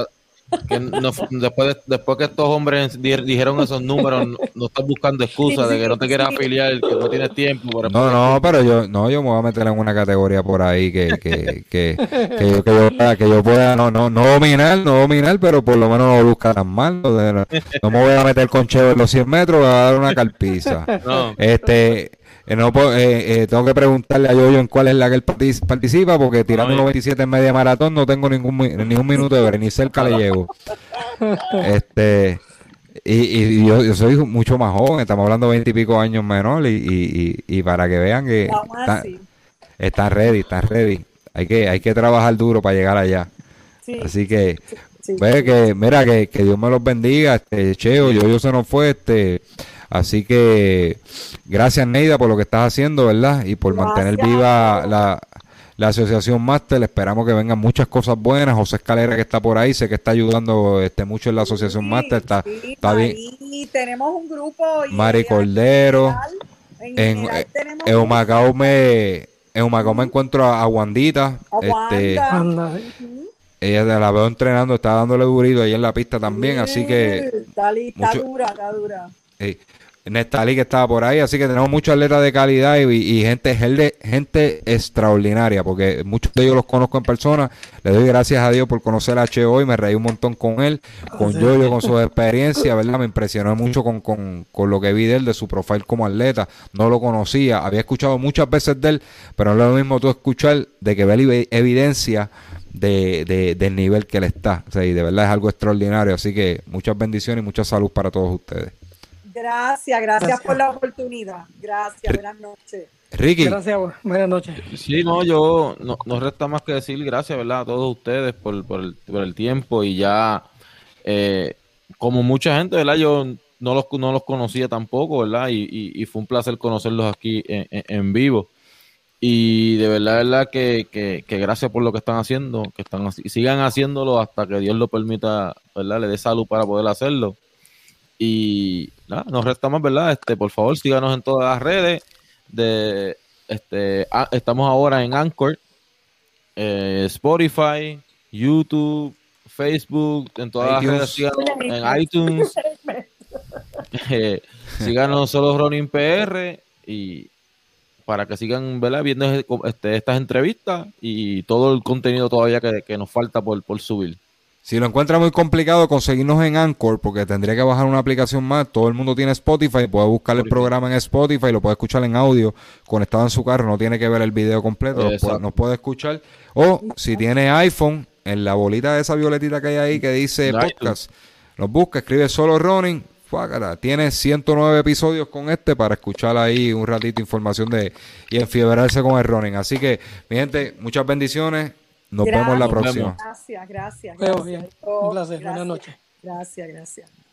Speaker 2: Que no después, de- después que estos hombres di- dijeron esos números, no, no estás buscando excusas de que no te quieras afiliar, que no tienes tiempo.
Speaker 1: No, no, pero yo, no, yo me voy a meter en una categoría por ahí que, que, que, que yo, que yo pueda, que yo pueda no, no, no dominar, no dominar, pero por lo menos no lo busca tan mal. No, me voy a meter con Cheo en los 100 metros, me va a dar una carpiza.
Speaker 2: No.
Speaker 1: Este, eh, no, eh, eh, tengo que preguntarle a Yoyo en cuál es la que él partic- participa, porque tirando
Speaker 2: No, y-
Speaker 1: 97 en media maratón no tengo ningún, ni un minuto de ver, ni cerca le llego. Este, y, y yo, yo soy mucho más joven, estamos hablando de 20 y pico años menor, y, y, y, y para que vean que están ready, están ready. Hay que, hay que trabajar duro para llegar allá.
Speaker 5: Sí,
Speaker 1: Así que,
Speaker 5: sí.
Speaker 1: ve que, mira, que, que Dios me los bendiga, este, Cheo, yo, yo se nos fue, este, así que, gracias Neida por lo que estás haciendo, ¿verdad? Y por mantener viva la, la asociación Master, esperamos que vengan muchas cosas buenas, José Escalera que está por ahí, sé que está ayudando este mucho en la asociación
Speaker 5: Sí,
Speaker 1: Master, está,
Speaker 5: sí,
Speaker 1: está bien,
Speaker 5: Mari, tenemos un grupo. y
Speaker 1: Mari
Speaker 5: en
Speaker 1: Cordero,
Speaker 5: En,
Speaker 1: en, en
Speaker 5: un
Speaker 1: Humacao me, en Humacao me encuentro a, a Wandita,
Speaker 5: A
Speaker 1: este,
Speaker 5: Wanda.
Speaker 1: Ella la veo entrenando, está dándole durito ahí en la pista también, así que
Speaker 5: Está, li- está
Speaker 1: mucho-
Speaker 5: dura, está dura.
Speaker 1: eh, Nestalí que estaba por ahí, así que tenemos muchos atletas de calidad y, y gente, gente, gente extraordinaria, porque muchos de ellos los conozco en persona. Le doy gracias a Dios por conocer a H hoy, me reí un montón con él, con Yoyo, con su experiencia, ¿verdad? Me impresionó mucho con, con, con lo que vi de él, de su profile como atleta. No lo conocía, había escuchado muchas veces de él, pero no es lo mismo tú escuchar de que evi- evidencia de, de- del nivel que él está. O sea, y de verdad es algo extraordinario, así que muchas bendiciones y mucha salud para todos ustedes.
Speaker 5: Gracias, gracias,
Speaker 6: Gracias.
Speaker 5: por la oportunidad. Gracias, buenas noches.
Speaker 1: Ricky.
Speaker 6: Gracias, bu- buenas noches.
Speaker 2: Sí, no, yo no, no resta más que decir gracias, ¿verdad? A todos ustedes por, por, el, por el tiempo y ya, eh, como mucha gente, ¿verdad? Yo no los, no los conocía tampoco, ¿verdad? Y, y, y fue un placer conocerlos aquí en, en- en vivo. Y de verdad, verdad que, que, que gracias por lo que están haciendo, que están así- sigan haciéndolo hasta que Dios lo permita, ¿verdad? Le dé salud para poder hacerlo. Y nada, nos resta más, ¿verdad? Este, por favor, síganos en todas las redes. De, este, estamos ahora en Anchor, eh, Spotify, YouTube, Facebook, en todas
Speaker 1: iTunes.
Speaker 2: las redes, síganos en iTunes. Eh, síganos solo Ronin PR y para que sigan ¿verdad? viendo este, estas entrevistas y todo el contenido todavía que, que nos falta por, por subir.
Speaker 1: Si lo encuentra muy complicado conseguirnos en Anchor, porque tendría que bajar una aplicación más, todo el mundo tiene Spotify, puede buscar el programa en Spotify, lo puede escuchar en audio, conectado en su carro, no tiene que ver el video completo, puede- nos puede escuchar. O si tiene iPhone, en la bolita de esa violetita que hay ahí que dice podcast, nos busca, escribe solo Running, fuácala, tiene 109 episodios con este para escuchar ahí un ratito información de y enfiebrarse con el running. Así que, mi gente, muchas bendiciones. Nos vemos la
Speaker 5: Gracias,
Speaker 1: próxima.
Speaker 5: Gracias, gracias.
Speaker 6: Veo
Speaker 5: gracias.
Speaker 6: bien. Un placer. Buenas
Speaker 5: gracias.
Speaker 6: noches.
Speaker 5: Gracias, gracias.